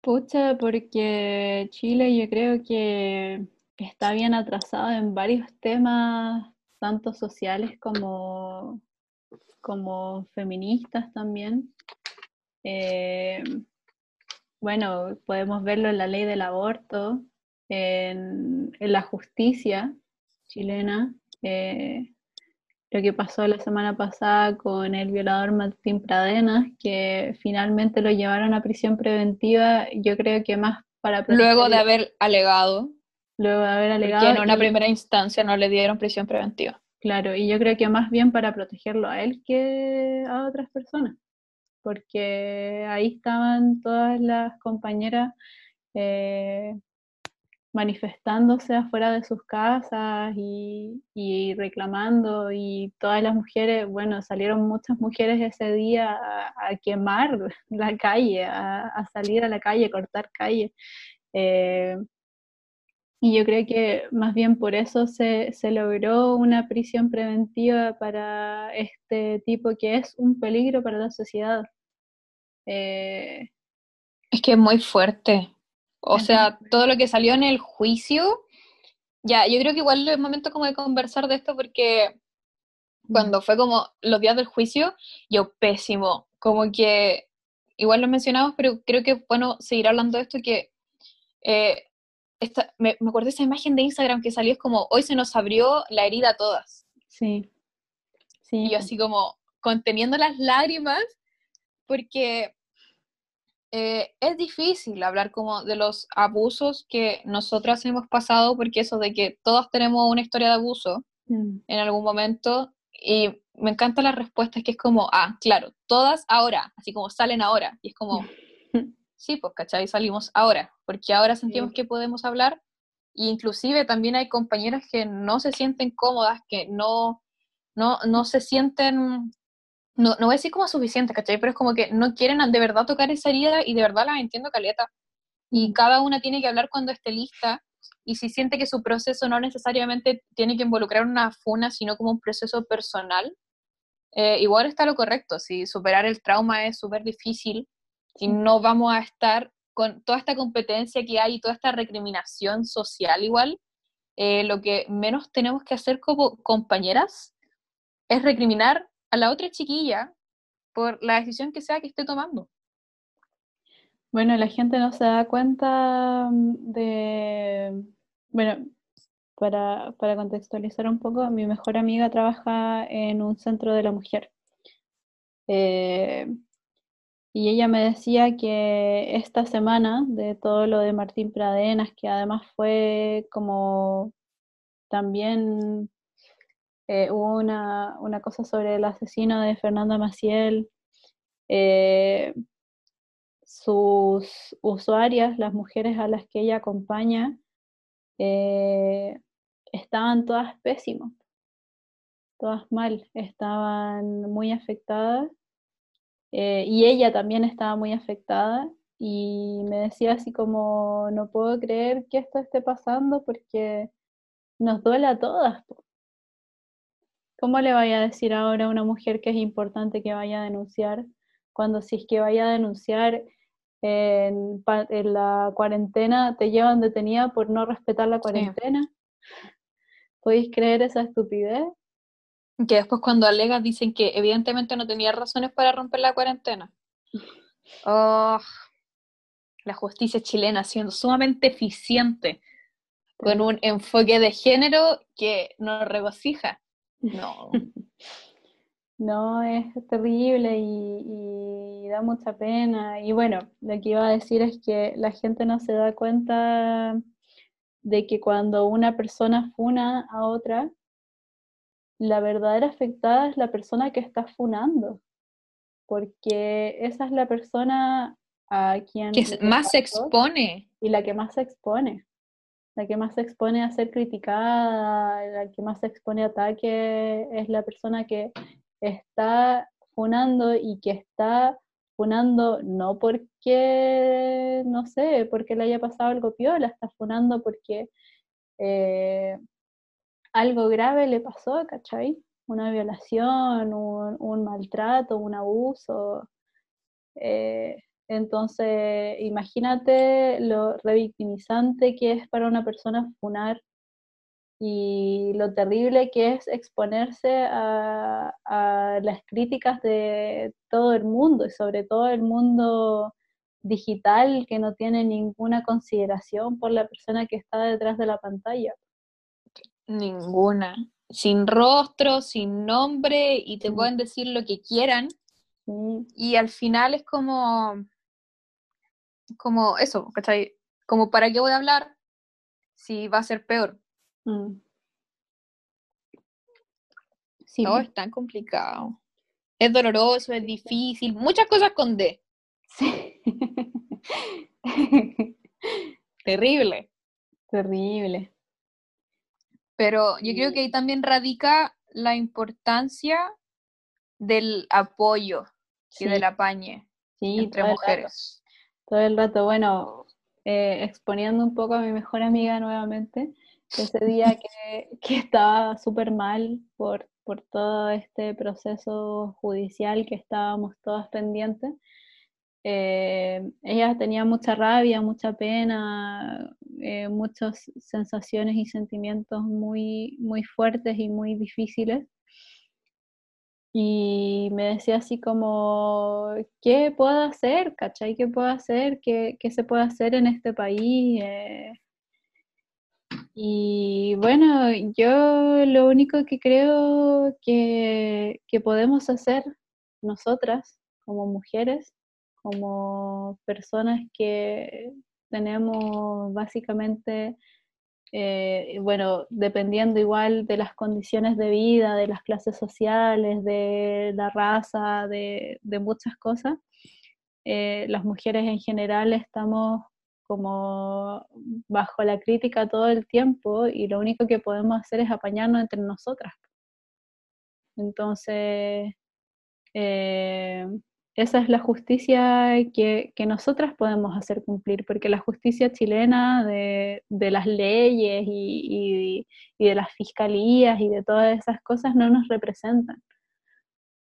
Pucha, porque Chile yo creo que está bien atrasado en varios temas, tanto sociales como, como feministas también. Eh, bueno, podemos verlo en la ley del aborto, en, en la justicia chilena, eh, lo que pasó la semana pasada con el violador Martín Pradenas, que finalmente lo llevaron a prisión preventiva, yo creo que más para Luego de haber alegado, luego de haber alegado, en una y- primera instancia no le dieron prisión preventiva. claro, y yo creo que más bien para protegerlo a él que a otras personas, porque ahí estaban todas las compañeras eh, manifestándose afuera de sus casas y, y reclamando y todas las mujeres, bueno, salieron muchas mujeres ese día a, a quemar la calle, a, a salir a la calle, cortar calle. Eh, y yo creo que más bien por eso se, se logró una prisión preventiva para este tipo que es un peligro para la sociedad. Eh, Es que es muy fuerte. O sea, todo lo que salió en el juicio, ya, yo creo que igual es momento como de conversar de esto porque cuando fue como los días del juicio, yo pésimo, como que igual lo mencionamos, pero creo que es bueno seguir hablando de esto que eh, esta, me, me acuerdo de esa imagen de Instagram que salió, es como, hoy se nos abrió la herida a todas. Sí, sí. Y yo así como conteniendo las lágrimas, porque eh, es difícil hablar como de los abusos que nosotras hemos pasado, porque eso de que todas tenemos una historia de abuso Mm, en algún momento, y me encantan las respuestas que es como, ah, claro, todas ahora, así como salen ahora, y es como, sí, pues, ¿cachai? Salimos ahora, porque ahora sentimos Sí. que podemos hablar, e inclusive también hay compañeras que no se sienten cómodas, que no, no, no se sienten, no, no voy a decir como suficientes, ¿cachai? Pero es como que no quieren de verdad tocar esa herida y de verdad las entiendo caleta. Y cada una tiene que hablar cuando esté lista, y si siente que su proceso no necesariamente tiene que involucrar una funa, sino como un proceso personal, eh, igual está lo correcto, si superar el trauma es súper difícil y no vamos a estar con toda esta competencia que hay y toda esta recriminación social igual, eh, lo que menos tenemos que hacer como compañeras es recriminar a la otra chiquilla por la decisión que sea que esté tomando. Bueno, la gente no se da cuenta mm, de, bueno, para, para contextualizar un poco, mi mejor amiga trabaja en un centro de la mujer. Eh, y ella me decía que esta semana, de todo lo de Martín Pradenas, que además fue como también eh, hubo una, una, cosa sobre el asesino de Fernanda Maciel, eh, sus usuarias, las mujeres a las que ella acompaña, eh, estaban todas pésimas, todas mal, estaban muy afectadas eh, y ella también estaba muy afectada y me decía así como, no puedo creer que esto esté pasando porque nos duele a todas. ¿Cómo le vaya a decir ahora a una mujer que es importante que vaya a denunciar cuando si es que vaya a denunciar en, la cuarentena te llevan detenida por no respetar la cuarentena? ¿Podéis creer esa estupidez? Que después cuando alegas dicen que evidentemente no tenía razones para romper la cuarentena. Oh, la justicia chilena siendo sumamente eficiente, con un enfoque de género que nos regocija. No. no, es terrible y, y, da mucha pena. Y bueno, lo que iba a decir es que la gente no se da cuenta de que cuando una persona funa a otra, la verdadera afectada es la persona que está funando, porque esa es la persona a quien... Que más se expone. Y la que más se expone. La que más se expone a ser criticada, la que más se expone a ataque, es la persona que está funando y que está funando no porque, no sé, porque le haya pasado algo piola, está funando porque eh, algo grave le pasó, ¿cachai? Una violación, un, maltrato, un abuso. Eh, entonces, imagínate lo revictimizante que es para una persona funar y lo terrible que es exponerse a, a, las críticas de todo el mundo y sobre todo el mundo digital que no tiene ninguna consideración por la persona que está detrás de la pantalla. Ninguna. Sin rostro, sin nombre, y te pueden decir lo que quieran. Y al final es como, como eso, ¿cachai? Como para qué voy a hablar si va a ser peor. Mm. Sí. No, es tan complicado. Es doloroso, es difícil, muchas cosas con D. Sí. Terrible. Terrible. Pero yo creo que ahí también radica la importancia del apoyo y del apañe entre mujeres. todo el rato, bueno, eh, exponiendo un poco a mi mejor amiga nuevamente, ese día que, estaba súper mal por, por todo este proceso judicial que estábamos todas pendientes, eh, ella tenía mucha rabia, mucha pena, eh, muchas sensaciones y sentimientos muy, muy fuertes y muy difíciles. Y me decía así como, ¿qué puedo hacer? ¿Cachai? ¿Qué puedo hacer? ¿Qué, qué se puede hacer en este país? Eh, y bueno, yo lo único que creo que, que podemos hacer nosotras como mujeres como personas que tenemos básicamente, eh, bueno, dependiendo igual de las condiciones de vida, de las clases sociales, de la raza, de, muchas cosas, eh, las mujeres en general estamos como bajo la crítica todo el tiempo y lo único que podemos hacer es apañarnos entre nosotras. Entonces, eh, esa es la justicia que, nosotras podemos hacer cumplir, porque la justicia chilena de, las leyes y, de las fiscalías y de todas esas cosas no nos representan.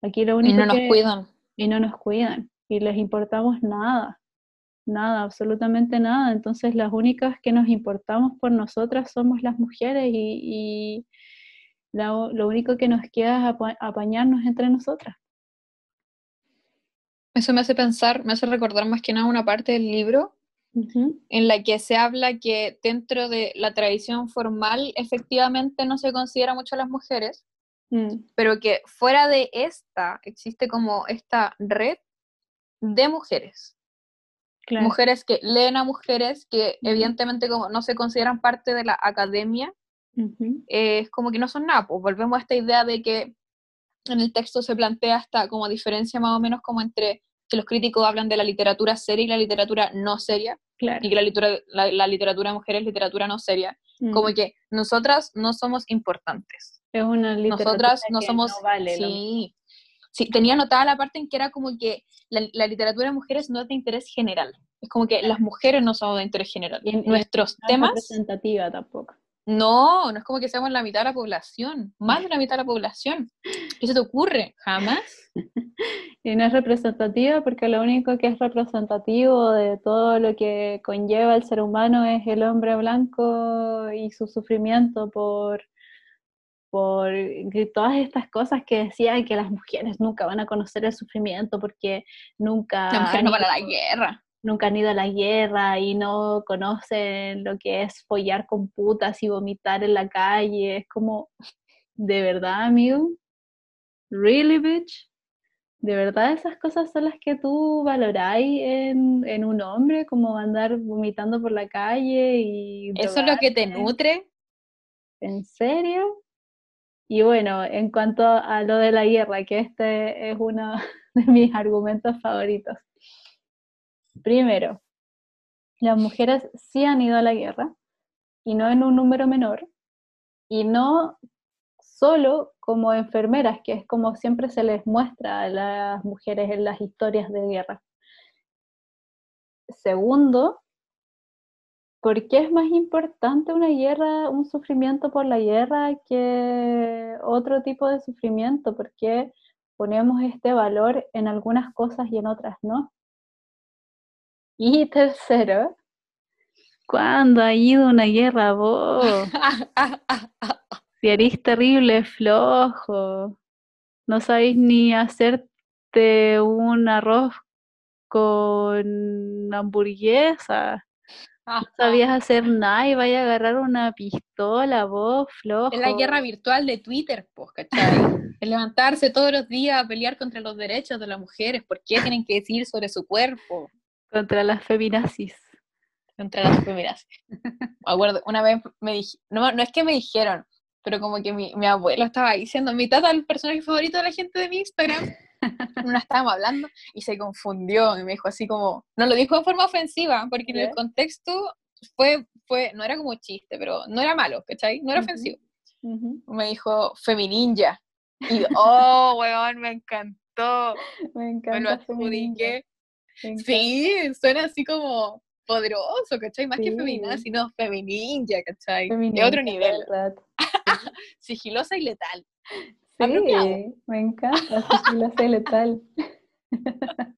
Aquí lo Y único no nos que- cuidan. y no nos cuidan y les importamos nada, nada, absolutamente nada. Entonces las únicas que nos importamos por nosotras somos las mujeres y, y la- lo único que nos queda es apa- apañarnos entre nosotras. Eso me hace pensar, me hace recordar más que nada una parte del libro en la que se habla que dentro de la tradición formal efectivamente no se considera mucho a las mujeres, Mm, pero que fuera de esta existe como esta red de mujeres. claro. Mujeres que leen a mujeres que evidentemente como no se consideran parte de la academia, eh, es como que no son nada. Pues volvemos a esta idea de que en el texto se plantea esta como diferencia más o menos como entre que los críticos hablan de la literatura seria y la literatura no seria, claro. y que la, litera- la, la literatura de mujeres es literatura no seria, Mm, como que nosotras no somos importantes. es una literatura Nosotras no que somos... vale lo sí, sí, tenía anotada la parte en que era como que la, la literatura de mujeres no es de interés general. Es como que las mujeres no somos de interés general. Y- y Nuestros no temas, representativa tampoco. No, no es como que seamos la mitad de la población, más de la mitad de la población. ¿Qué se te ocurre? Jamás. Y no es representativa porque lo único que es representativo de todo lo que conlleva el ser humano es el hombre blanco y su sufrimiento por, por todas estas cosas que decían que las mujeres nunca van a conocer el sufrimiento porque nunca, Las mujeres han no van a la guerra. Nunca han ido a la guerra y no conocen lo que es follar con putas y vomitar en la calle. Es como, ¿de verdad, amigo? ¿Really, bitch? ¿De verdad esas cosas son las que tú valoráis en, en un hombre? Como andar vomitando por la calle y... Eso es lo que te nutre. ¿En serio? Y bueno, en cuanto a lo de la guerra, que este es uno de mis argumentos favoritos. Primero, las mujeres sí han ido a la guerra y no en un número menor y no solo como enfermeras, que es como siempre se les muestra a las mujeres en las historias de guerra. Segundo, ¿por qué es más importante una guerra, un sufrimiento por la guerra que otro tipo de sufrimiento? ¿Por qué ponemos este valor en algunas cosas y en otras no? Y tercero, ¿cuándo ha ido una guerra vos? Si eres terrible flojo, no sabéis ni hacerte un arroz con hamburguesa, no sabías hacer nada y vaya a agarrar una pistola, vos, flojo. Es la guerra virtual de Twitter, pues, ¿cachai? Es levantarse todos los días a pelear contra los derechos de las mujeres. ¿Por qué tienen que decir sobre su cuerpo? Contra las feminazis. Contra las feminazis. Me acuerdo, una vez me dije, no, no es que me dijeron, pero como que mi, mi abuelo estaba diciendo, mi tata, el personaje favorito de la gente de mi Instagram, una estábamos hablando y se confundió y me dijo así como, no lo dijo de forma ofensiva, porque en el contexto fue, fue, no era como chiste, pero no era malo, ¿cachai? No era ofensivo. Me dijo femininja. Y, oh, weón, me encantó. Me Me lo adjudiqué. Sí, suena así como poderoso, ¿cachai? Más que Sí. feminina, sino femininja, ¿cachai? De Feminista, otro nivel. Sigilosa y letal. Apropiado. Sí, me encanta, sigilosa y letal.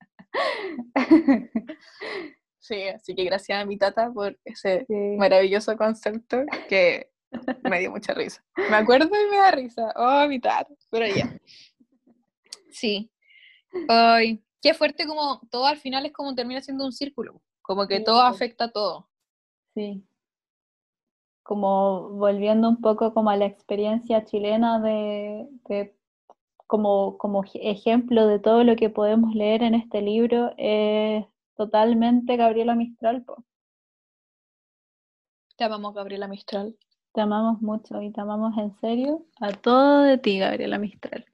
Sí, así que gracias a mi tata por ese Sí. maravilloso concepto que me dio mucha risa. Me acuerdo y me da risa. Oh, mi tata. Pero ya. Sí. Ay, qué fuerte como todo al final es como termina siendo un círculo. Como que Sí, todo afecta a todo. Sí. Como volviendo un poco como a la experiencia chilena de, de- como, como ej- ejemplo de todo lo que podemos leer en este libro, es totalmente Gabriela Mistral, po. Te amamos, Gabriela Mistral. Te amamos mucho y te amamos en serio a todo de ti, Gabriela Mistral.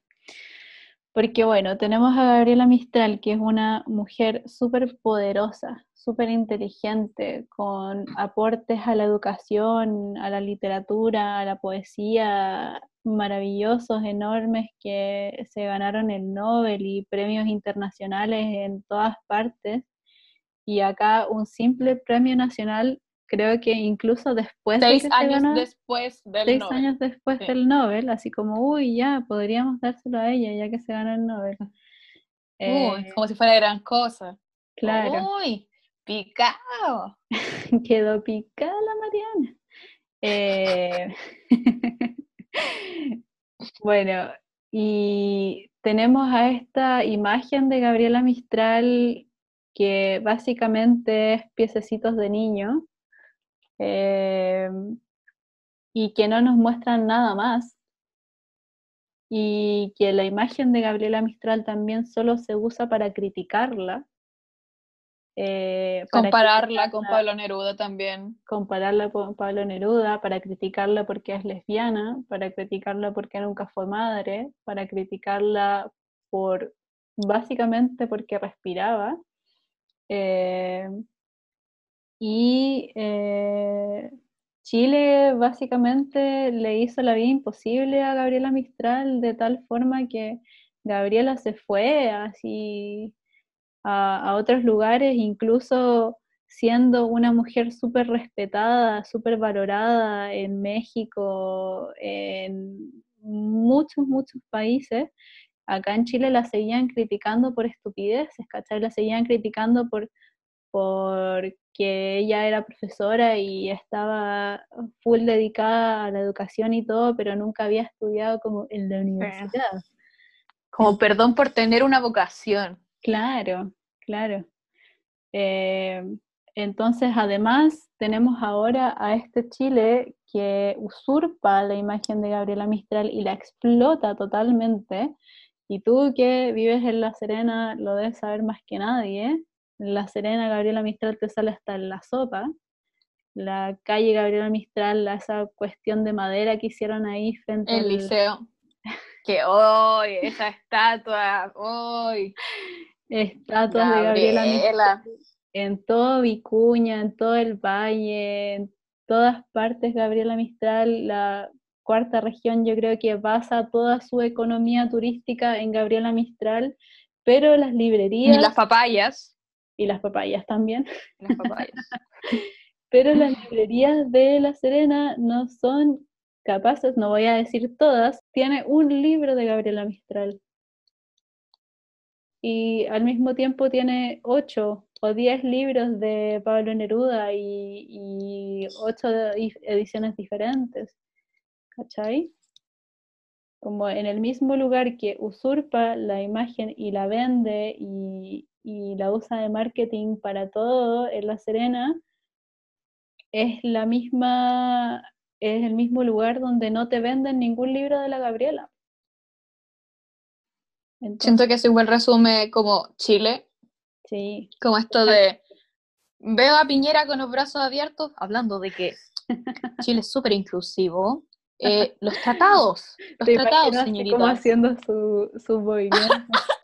Porque bueno, tenemos a Gabriela Mistral, que es una mujer súper poderosa, súper inteligente, con aportes a la educación, a la literatura, a la poesía maravillosos, enormes, que se ganaron el Nobel y premios internacionales en todas partes. Y acá un simple premio nacional creo que incluso después seis de que se años ganó, después del seis Nobel. años después Sí. del Nobel, así como, uy, ya, podríamos dárselo a ella ya que se ganó el Nobel. Uy, Eh, como si fuera gran cosa. claro, Uy, picado. quedó picada la Mariana. Eh, bueno, y tenemos a esta imagen de Gabriela Mistral que básicamente es piececitos de niño eh, y que no nos muestran nada más. Y que la imagen de Gabriela Mistral también solo se usa para criticarla. eh, para Compararla con Pablo Neruda también. compararla con Pablo Neruda, para criticarla porque es lesbiana, para criticarla porque nunca fue madre, para criticarla por básicamente porque respiraba. Eh, y eh, Chile básicamente le hizo la vida imposible a Gabriela Mistral de tal forma que Gabriela se fue así a, a otros lugares, incluso siendo una mujer súper respetada, súper valorada en México, en muchos, muchos países. Acá en Chile la seguían criticando por estupideces, ¿cachai? La seguían criticando por porque ella era profesora y estaba full dedicada a la educación y todo, pero nunca había estudiado como en la universidad. Como perdón por tener una vocación. Claro, claro. Eh, entonces, además, tenemos ahora a este Chile que usurpa la imagen de Gabriela Mistral y la explota totalmente. Y tú que vives en La Serena lo debes saber más que nadie. La Serena, Gabriela Mistral te sale hasta en la sopa. La calle Gabriela Mistral, la- esa cuestión de madera que hicieron ahí frente El al liceo. Que hoy, esa estatua, hoy. estatuas de Gabriela Mistral. Gabriela. en todo Vicuña, en todo el valle, en todas partes, Gabriela Mistral, la cuarta región, yo creo que basa toda su economía turística en Gabriela Mistral, pero las Y librerías las papayas. Y las papayas también, Las papayas. pero las librerías de La Serena no son capaces, no voy a decir todas, tiene un libro de Gabriela Mistral. Y al mismo tiempo tiene ocho o diez libros de Pablo Neruda y, y ocho ediciones diferentes. ¿Cachai? Como en el mismo lugar que usurpa la imagen y la vende y, y la usa de marketing para todo en La Serena, es la misma, es el mismo lugar donde no te venden ningún libro de la Gabriela. Entonces, Siento que eso igual resume como Chile, sí, como esto de veo a Piñera con los brazos abiertos, hablando de que Chile es súper inclusivo. Eh, los tratados, los tratados, señorita. como haciendo su, su movimiento.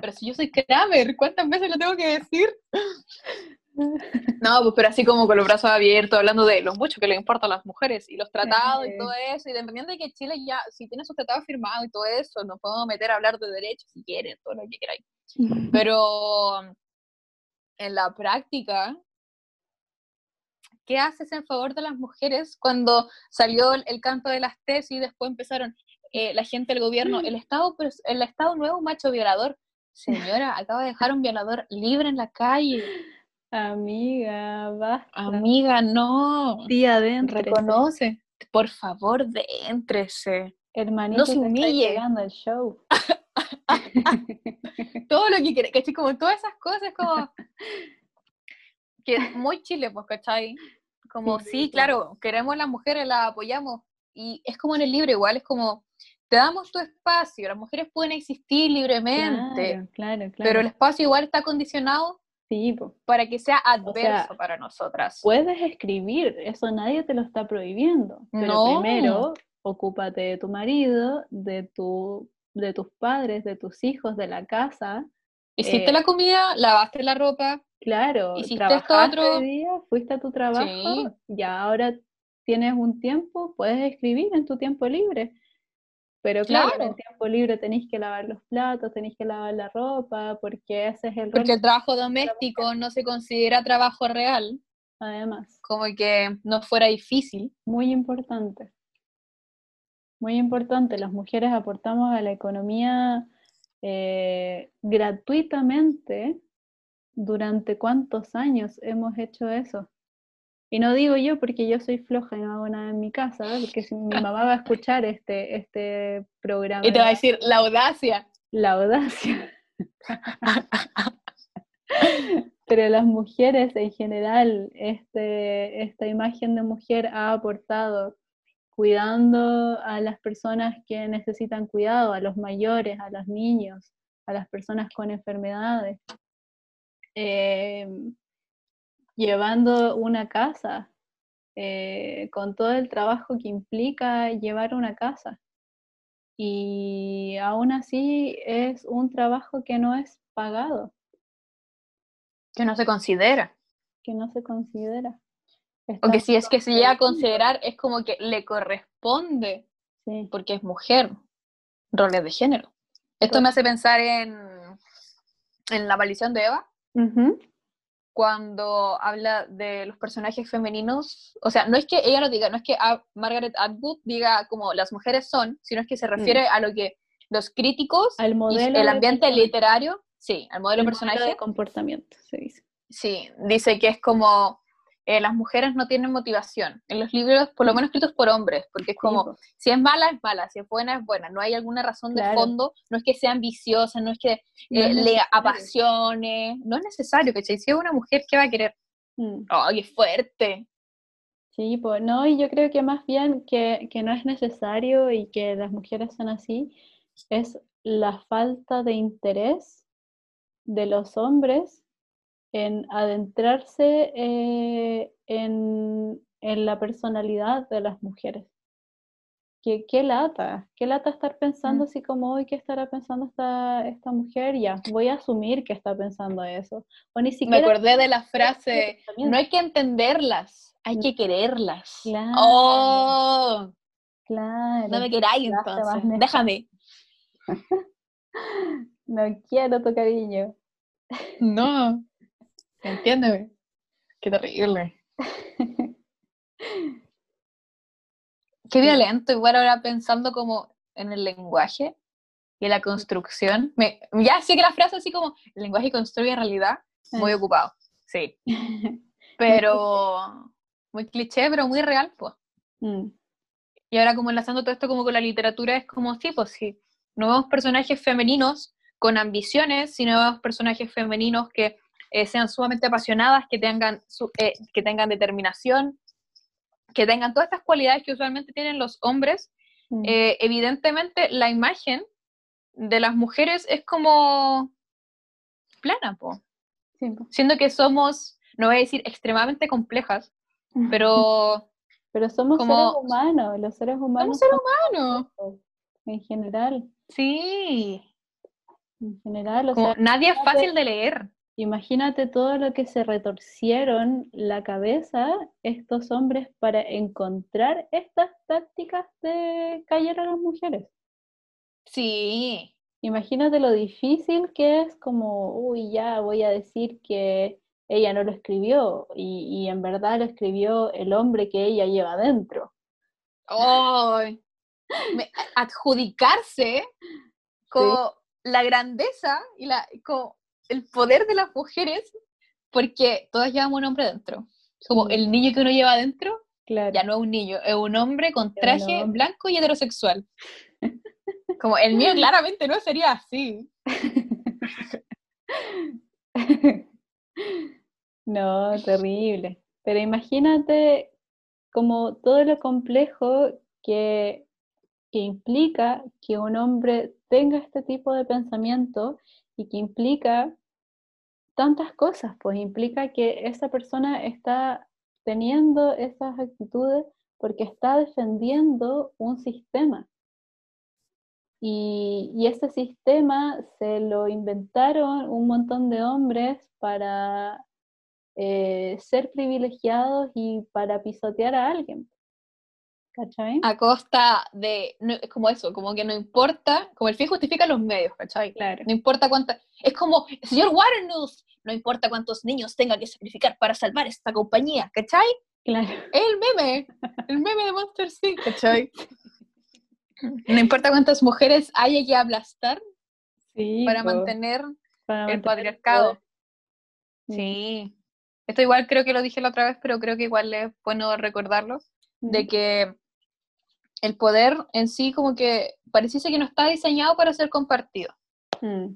Pero si yo soy Kramer, ¿cuántas veces lo tengo que decir? No, pues pero así como con los brazos abiertos, hablando de lo mucho que le importa a las mujeres y los tratados y todo eso, y dependiendo de que Chile ya, si tiene sus tratados firmados y todo eso, nos podemos meter a hablar de derechos si quieren, todo lo que queráis. Pero en la práctica, ¿qué haces en favor de las mujeres cuando salió el, canto de las tesis y después empezaron eh, la gente del gobierno, el Estado, el Estado nuevo macho violador? Señora, acaba de dejar un violador libre en la calle. Amiga, basta. Amiga, no. Tía adentro. Reconoce. Por favor, déntrese. Hermanito, No se humille. llegando el show. Todo lo que quiere, ¿cachai? Como todas esas cosas, como. que es muy chile, pues, ¿cachai? Como, Sí, sí, pues. claro, queremos las mujeres, las apoyamos. Y es como en el libro, igual, es como. Te damos tu espacio, las mujeres pueden existir libremente, Claro, claro, claro. pero el espacio igual está condicionado Sí, para que sea adverso sea, para nosotras. Puedes escribir, eso nadie te lo está prohibiendo. Pero No. primero, ocúpate de tu marido, de, tu, de tus padres, de tus hijos, de la casa. Hiciste eh, la comida, lavaste la ropa, Claro, Hiciste trabajaste otro. día, fuiste a tu trabajo, Sí. ya ahora tienes un tiempo, puedes escribir en tu tiempo libre. Pero claro, en el Claro. tiempo libre tenéis que lavar los platos, tenéis que lavar la ropa, porque ese es el porque el trabajo doméstico no se considera trabajo real. además. Como que no fuera difícil. Muy importante. Muy importante, las mujeres aportamos a la economía eh, gratuitamente. ¿Durante cuántos años hemos hecho eso? Y no digo yo porque yo soy floja y no hago nada en mi casa, porque si mi mamá va a escuchar este, este programa. Y te va a decir, la audacia. La audacia. Pero las mujeres en general, este, esta imagen de mujer ha aportado cuidando a las personas que necesitan cuidado, a los mayores, a los niños, a las personas con enfermedades. Eh, llevando una casa, eh, con todo el trabajo que implica llevar una casa. Y aún así es un trabajo que no es pagado. Que no se considera. Que no se considera. O que si es que se llega a considerar, es como que le corresponde, porque es mujer, roles de género. Esto me hace pensar en, en la maldición de Eva, cuando habla de los personajes femeninos, o sea, no es que ella lo diga, no es que Margaret Atwood diga como las mujeres son, sino es que se mm. refiere a lo que los críticos, al modelo el ambiente literario, sí, al modelo de personaje. de comportamiento, se dice. Sí, dice que es como eh, las mujeres no tienen motivación. En los libros, por lo menos escritos por hombres, porque es como, si es mala, es mala, si es buena, es buena. No hay alguna razón de fondo, no es que sea ambiciosa, no es que eh, le apasione, no es necesario, que Si es una mujer, ¿qué va a querer? Mm. ¡Ay, qué fuerte! Sí, pues no, y yo creo que más bien que, que no es necesario y que las mujeres son así, es la falta de interés de los hombres en adentrarse eh, en, la personalidad de las mujeres. ¿Qué, qué lata? ¿Qué lata estar pensando mm. así como hoy qué estará pensando esta, esta mujer? Ya, voy a asumir que está pensando eso. O ni siquiera Me acordé de la frase, no hay que entenderlas, hay que quererlas. Claro. ¡Oh! Claro. No me queráis entonces, déjame. no quiero tu cariño. No. Entiéndeme. Qué terrible. Qué violento, igual ahora pensando como en el lenguaje y la construcción. Me, ya sé que la frase así como el lenguaje construye realidad, muy ocupado, sí. Pero muy cliché, pero muy real, pues. Mm. Y ahora como enlazando todo esto como con la literatura es como, sí, pues sí, nuevos personajes femeninos con ambiciones, y nuevos personajes femeninos que eh, sean sumamente apasionadas, que tengan, eh, que tengan determinación, que tengan todas estas cualidades que usualmente tienen los hombres. Mm. Eh, evidentemente, la imagen de las mujeres es como plana, po. siendo que somos, no voy a decir extremadamente complejas, pero... Pero somos seres humanos, los seres humanos. Somos seres humanos. En general. Sí. En general, o sea, nadie es fácil de leer. Imagínate todo lo que se retorcieron la cabeza estos hombres para encontrar estas tácticas de callar a las mujeres. Sí. Imagínate lo difícil que es como, uy, ya voy a decir que ella no lo escribió y, en verdad lo escribió el hombre que ella lleva dentro. ¡Ay! adjudicarse con la grandeza y la, el poder de las mujeres porque todas llevamos un hombre dentro. Como mm. el niño que uno lleva dentro, ya no es un niño, es un hombre con traje blanco y heterosexual. Como el mío claramente no sería así. No, terrible. Pero imagínate como todo lo complejo que, que implica que un hombre tenga este tipo de pensamiento y que implica tantas cosas, pues implica que esa persona está teniendo esas actitudes porque está defendiendo un sistema. Y, ese sistema se lo inventaron un montón de hombres para eh, ser privilegiados y para pisotear a alguien. ¿Cachai? a costa de, no, es como eso, como que no importa, como el fin justifica los medios, ¿cachai? Claro. No importa cuánta, es como, señor Waternoose, no importa cuántos niños tenga que sacrificar para salvar esta compañía, ¿cachai? Claro. El meme, el meme de Monster Inc., ¿cachai? No importa cuántas mujeres haya que aplastar Sí, para mantener para el patriarcado. Sí. Esto igual creo que lo dije la otra vez, pero creo que igual es bueno recordarlo, de que el poder en sí como que pareciese que no está diseñado para ser compartido. Mm.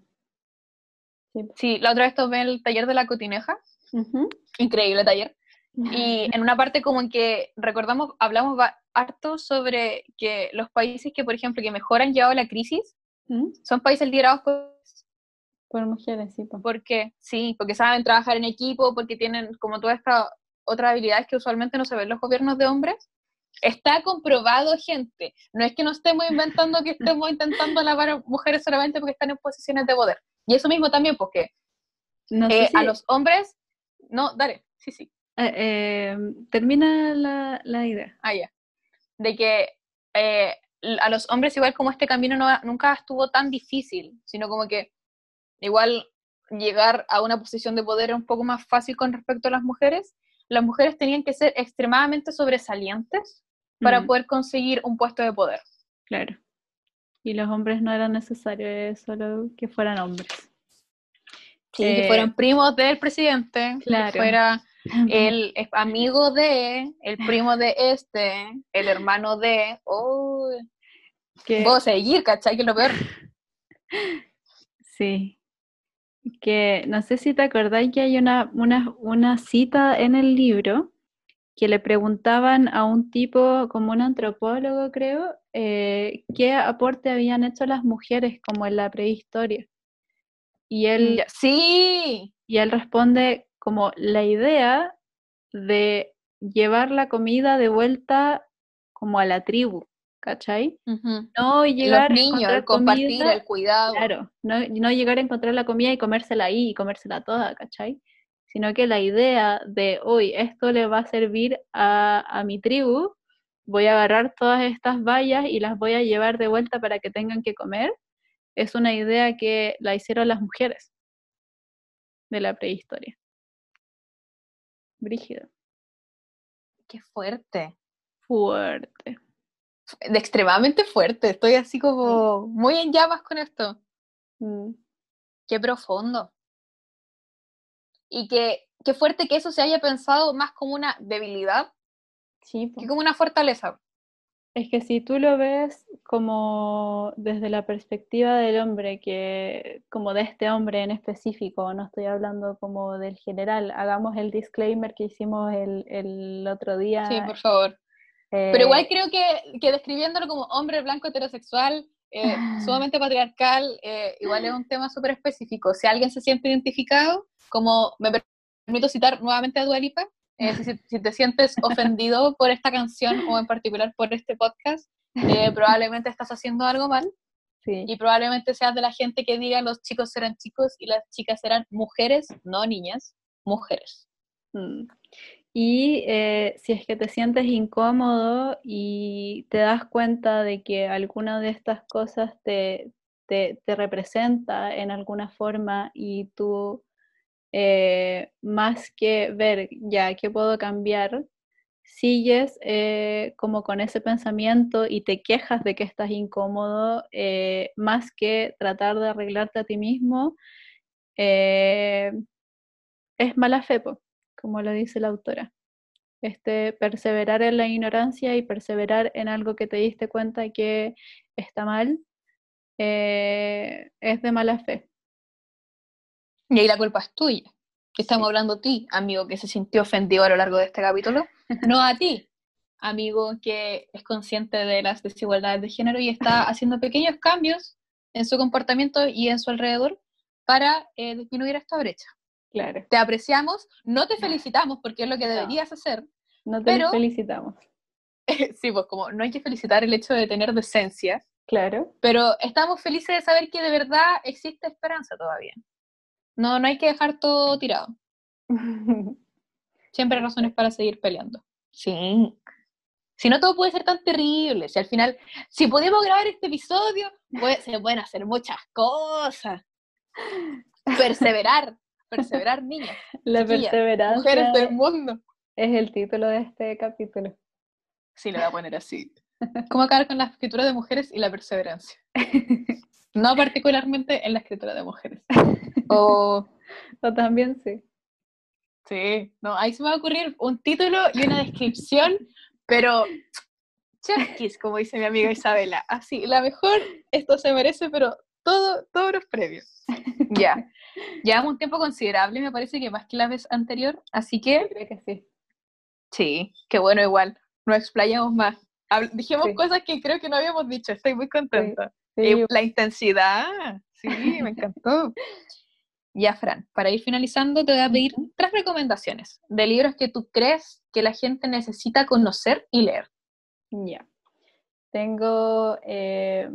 Sí. Sí, la otra vez tomé el taller de la cotineja, increíble taller, y en una parte como en que recordamos, hablamos harto sobre que los países que, por ejemplo, que mejor han llevado la crisis, Mm. son países liderados por Por mujeres, sí. po. porque sí, porque saben trabajar en equipo, porque tienen como todas estas otras habilidades que usualmente no se ven en los gobiernos de hombres. Está comprobado, gente. No es que no estemos inventando que estemos intentando alabar a mujeres solamente porque están en posiciones de poder. Y eso mismo también, porque No eh, si- a los hombres, no, dale, sí, sí, eh, eh, termina la, la idea. ah, ya. De que a los hombres igual como este camino no, nunca estuvo tan difícil, sino como que igual llegar a una posición de poder era un poco más fácil con respecto a las mujeres. Las mujeres tenían que ser extremadamente sobresalientes para Mm, poder conseguir un puesto de poder. Claro. Y los hombres no era necesario eh, solo que fueran hombres. Sí, Eh, que fueran primos del presidente, claro. que fuera el amigo de, el primo de este, el hermano de, oh, que, puedo seguir, ¿cachai? Que lo peor. sí. Que no sé si te acordáis que hay una, una, una cita en el libro que le preguntaban a un tipo, como un antropólogo, creo, eh, qué aporte habían hecho las mujeres como en la prehistoria. Y él, Sí, y él responde como la idea de llevar la comida de vuelta como a la tribu, ¿cachai? No llegar los a encontrar el compartir, comida, el cuidado. claro, no, no llegar a encontrar la comida y comérsela ahí y comérsela toda, ¿cachai? Sino que la idea de, uy, esto le va a servir a, a mi tribu, voy a agarrar todas estas vallas y las voy a llevar de vuelta para que tengan que comer, es una idea que la hicieron las mujeres de la prehistoria. Brígido. Qué fuerte. Fuerte. De extremadamente fuerte. Estoy así como muy en llamas con esto. Mm, Qué profundo. Y qué, qué fuerte que eso se haya pensado más como una debilidad Sí, po. que como una fortaleza. Es que si tú lo ves como desde la perspectiva del hombre, que como de este hombre en específico, no estoy hablando como del general, hagamos el disclaimer que hicimos el, el otro día. Sí, por favor. eh, Pero igual creo que, que describiéndolo como hombre blanco heterosexual, eh, sumamente patriarcal, eh, igual es un tema súper específico. Si alguien se siente identificado, como me permito citar nuevamente a Dualipa, eh, si, si te sientes ofendido por esta canción o en particular por este podcast, eh, probablemente estás haciendo algo mal sí, y probablemente seas de la gente que diga los chicos serán chicos y las chicas serán mujeres, no niñas, mujeres. mm. Y eh, si es que te sientes incómodo y te das cuenta de que alguna de estas cosas te, te, te representa en alguna forma y tú eh, más que ver ya qué puedo cambiar, sigues eh, como con ese pensamiento y te quejas de que estás incómodo, más que tratar de arreglarte a ti mismo, es mala fe, como lo dice la autora. Este, perseverar en la ignorancia y perseverar en algo que te diste cuenta que está mal, eh, es de mala fe. Y ahí la culpa es tuya. Que estamos hablando a ti, amigo que se sintió ofendido a lo largo de este capítulo, no a ti, amigo que es consciente de las desigualdades de género y está haciendo pequeños cambios en su comportamiento y en su alrededor para eh, disminuir esta brecha. Claro. Te apreciamos, no te felicitamos porque es lo que No. deberías hacer. No te Pero- felicitamos. sí, pues como no hay que felicitar el hecho de tener decencia, Claro. pero estamos felices de saber que de verdad existe esperanza todavía. No, no hay que dejar todo tirado. Siempre hay razones para seguir peleando. Sí. Si no todo puede ser tan terrible, si al final, si podemos grabar este episodio, se pueden hacer muchas cosas. Perseverar, perseverar niñas. La perseverancia. Mujeres del mundo. Es el título de este capítulo. Sí, lo voy a poner así. ¿Cómo acabar con la escritura de mujeres y la perseverancia? No particularmente en la escritura de mujeres. O, o también sí. Sí, no, ahí se me va a ocurrir un título y una descripción, pero chasquis, como dice mi amiga Isabela. Así, la mejor, esto se merece, pero todo, todos los premios. ya. Llevamos un tiempo considerable, me parece que más que la vez anterior, así que. creo que sí. Sí, qué bueno, igual. No explayamos más. dijimos cosas que creo que no habíamos dicho, estoy muy contenta. la intensidad, sí, me encantó. Ya, Fran, para ir finalizando, te voy a pedir tres recomendaciones de libros que tú crees que la gente necesita conocer y leer. Ya. Tengo eh,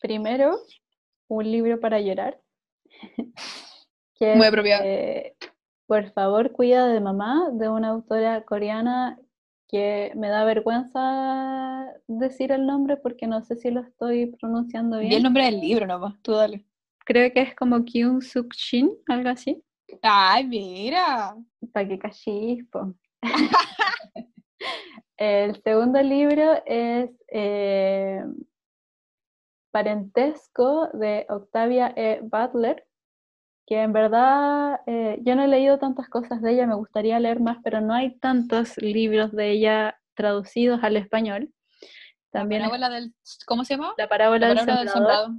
primero un libro para llorar. que Muy apropiado. Por favor, cuida de mamá, de una autora coreana que me da vergüenza decir el nombre porque no sé si lo estoy pronunciando bien. Y el nombre del libro nomás, tú dale creo que es como Kyung Suk Shin, algo así. Ay, mira. Para que chispo. El segundo libro es eh, Parentesco de Octavia E. Butler, que en verdad eh, yo no he leído tantas cosas de ella, me gustaría leer más, pero no hay tantos libros de ella traducidos al español. También la parábola del, ¿cómo se llama? La parábola, del, sembrador.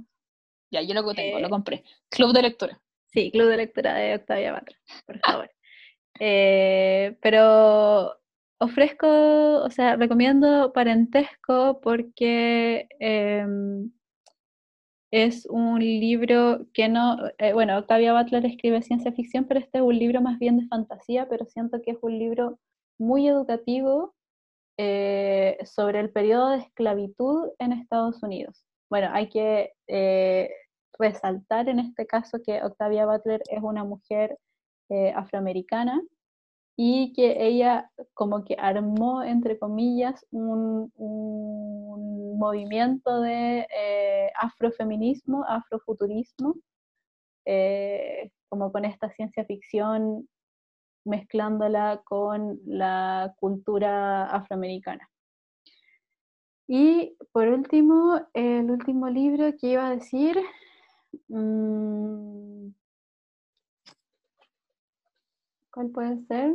Ya, yo lo tengo, lo eh, compré. Club de lectura. Sí, Club de lectura de Octavia Butler, por favor. Eh, pero ofrezco, o sea, recomiendo Parentesco porque em, es un libro que no, eh, bueno, Octavia Butler escribe ciencia ficción, pero este es un libro más bien de fantasía, pero siento que es un libro muy educativo sobre el periodo de esclavitud en Estados Unidos. Bueno, hay que resaltar en este caso que Octavia Butler es una mujer eh, afroamericana y que ella como que armó, entre comillas, un, movimiento de eh, afrofeminismo, afrofuturismo, eh, como con esta ciencia ficción mezclándola con la cultura afroamericana. Y por último, el último libro que iba a decir Mm. ¿Cuál puede ser?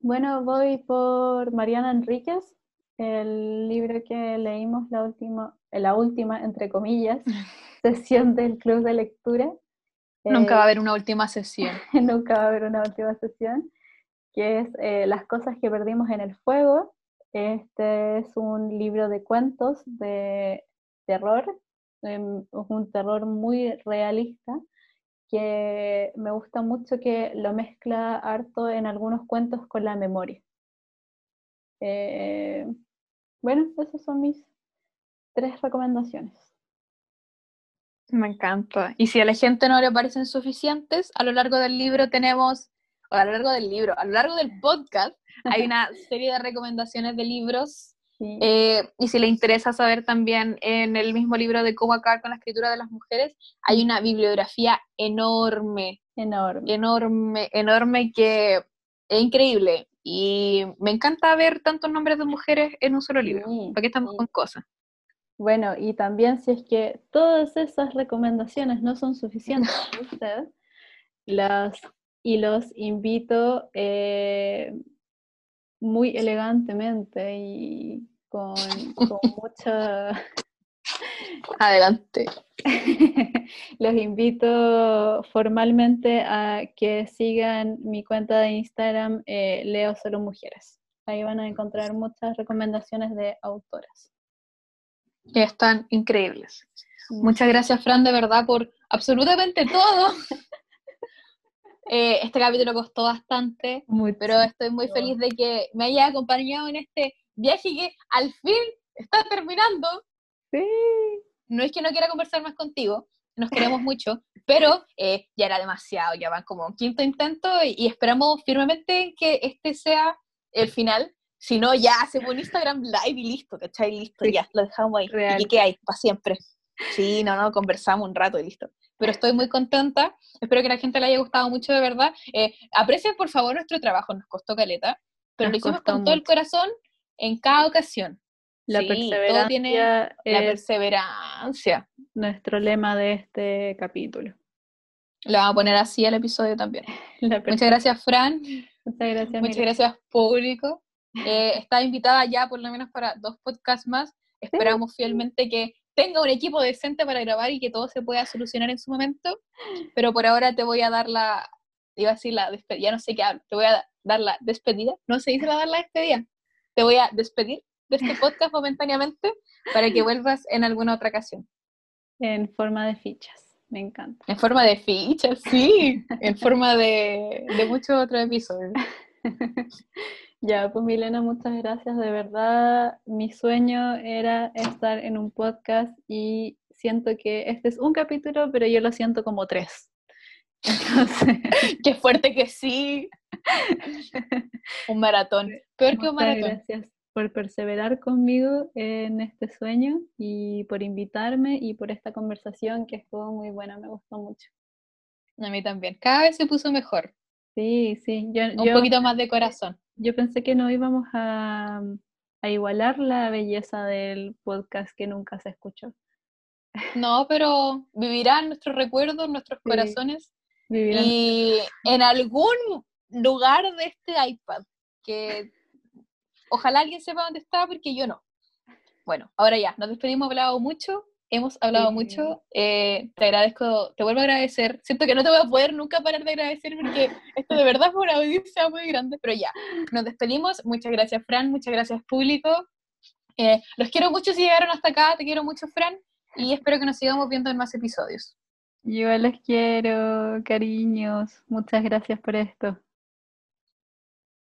Bueno, voy por Mariana Enríquez, el libro que leímos la última, la última, entre comillas, sesión del club de lectura. Nunca va a eh, haber una última sesión. nunca va a haber una última sesión, que es eh, Las cosas que perdimos en el fuego. Este es un libro de cuentos de terror es un terror muy realista que me gusta mucho que lo mezcla harto en algunos cuentos con la memoria. Eh, bueno, esas son mis tres recomendaciones. Me encanta. Y si a la gente no le parecen suficientes, a lo largo del libro tenemos, o a lo largo del libro, a lo largo del podcast, hay una serie de recomendaciones de libros eh, y si le interesa saber también en el mismo libro de cómo acabar con la escritura de las mujeres, hay una bibliografía enorme, enorme, enorme, enorme que es increíble. Y me encanta ver tantos nombres de mujeres en un solo libro. ¿Para qué estamos con cosas? Bueno, y también si es que todas esas recomendaciones no son suficientes para usted, las y los invito eh, muy elegantemente y con, mucha... Adelante. Los invito formalmente a que sigan mi cuenta de Instagram, eh, Leo Solo Mujeres. Ahí van a encontrar muchas recomendaciones de autoras. Están increíbles. Muchas gracias, Fran, de verdad, por absolutamente todo. Eh, este capítulo costó bastante, pero estoy muy feliz de que me haya acompañado en este viaje que al fin está terminando. Sí. No es que no quiera conversar más contigo, nos queremos mucho, pero eh, ya era demasiado, ya van como un quinto intento y, esperamos firmemente que este sea el final. Si no, ya hacemos un Instagram live y listo, ¿cachai? Listo, Sí. ya, lo dejamos ahí. Real. ¿Y qué hay? Para siempre. Sí, no, no, conversamos un rato y listo. Pero estoy muy contenta. Espero que la gente le haya gustado mucho, de verdad. Eh, aprecien, por favor, nuestro trabajo. Nos costó caleta, pero Nos lo hicimos costó con todo el corazón en cada ocasión. La Sí, todo perseverancia tiene la perseverancia. nuestro lema de este capítulo. Lo vamos a poner así al episodio también. Muchas gracias, Fran. Muchas gracias. Muchas gracias, público. Eh, está invitada ya por lo menos para dos podcasts más. Esperamos fielmente que tenga un equipo decente para grabar y que todo se pueda solucionar en su momento. Pero por ahora te voy a dar la, iba a decir la despedida, ya no sé qué hablo, te voy a dar la despedida. No se dice la dar la despedida. Te voy a despedir de este podcast momentáneamente para que vuelvas en alguna otra ocasión. En forma de fichas. Me encanta. En forma de fichas, sí. En forma de, de muchos otros episodios. Ya, pues Milena, muchas gracias. De verdad, mi sueño era estar en un podcast y siento que este es un capítulo, pero yo lo siento como tres. Entonces, Qué fuerte que sí. Un maratón. Peor que un muchas maratón. gracias por perseverar conmigo en este sueño y por invitarme y por esta conversación que estuvo muy buena, me gustó mucho. A mí también. Cada vez se puso mejor. Sí, sí, yo, Un yo- poquito más de corazón. Yo pensé que no íbamos a, a igualar la belleza del podcast que nunca se escuchó. No, pero vivirán nuestros recuerdos, nuestros Sí. corazones. Vivirán- Y en algún lugar de este iPad, que ojalá alguien sepa dónde está, porque yo no. Bueno, ahora ya, nos despedimos, hablado mucho, hemos hablado Sí. mucho, eh, te agradezco, te vuelvo a agradecer, siento que no te voy a poder nunca parar de agradecer porque esto de verdad fue una audiencia muy grande, pero ya, nos despedimos, muchas gracias Fran, muchas gracias público, Eh, los quiero mucho si llegaron hasta acá, te quiero mucho Fran, y espero que nos sigamos viendo en más episodios. Yo les quiero, cariños. Muchas gracias por esto.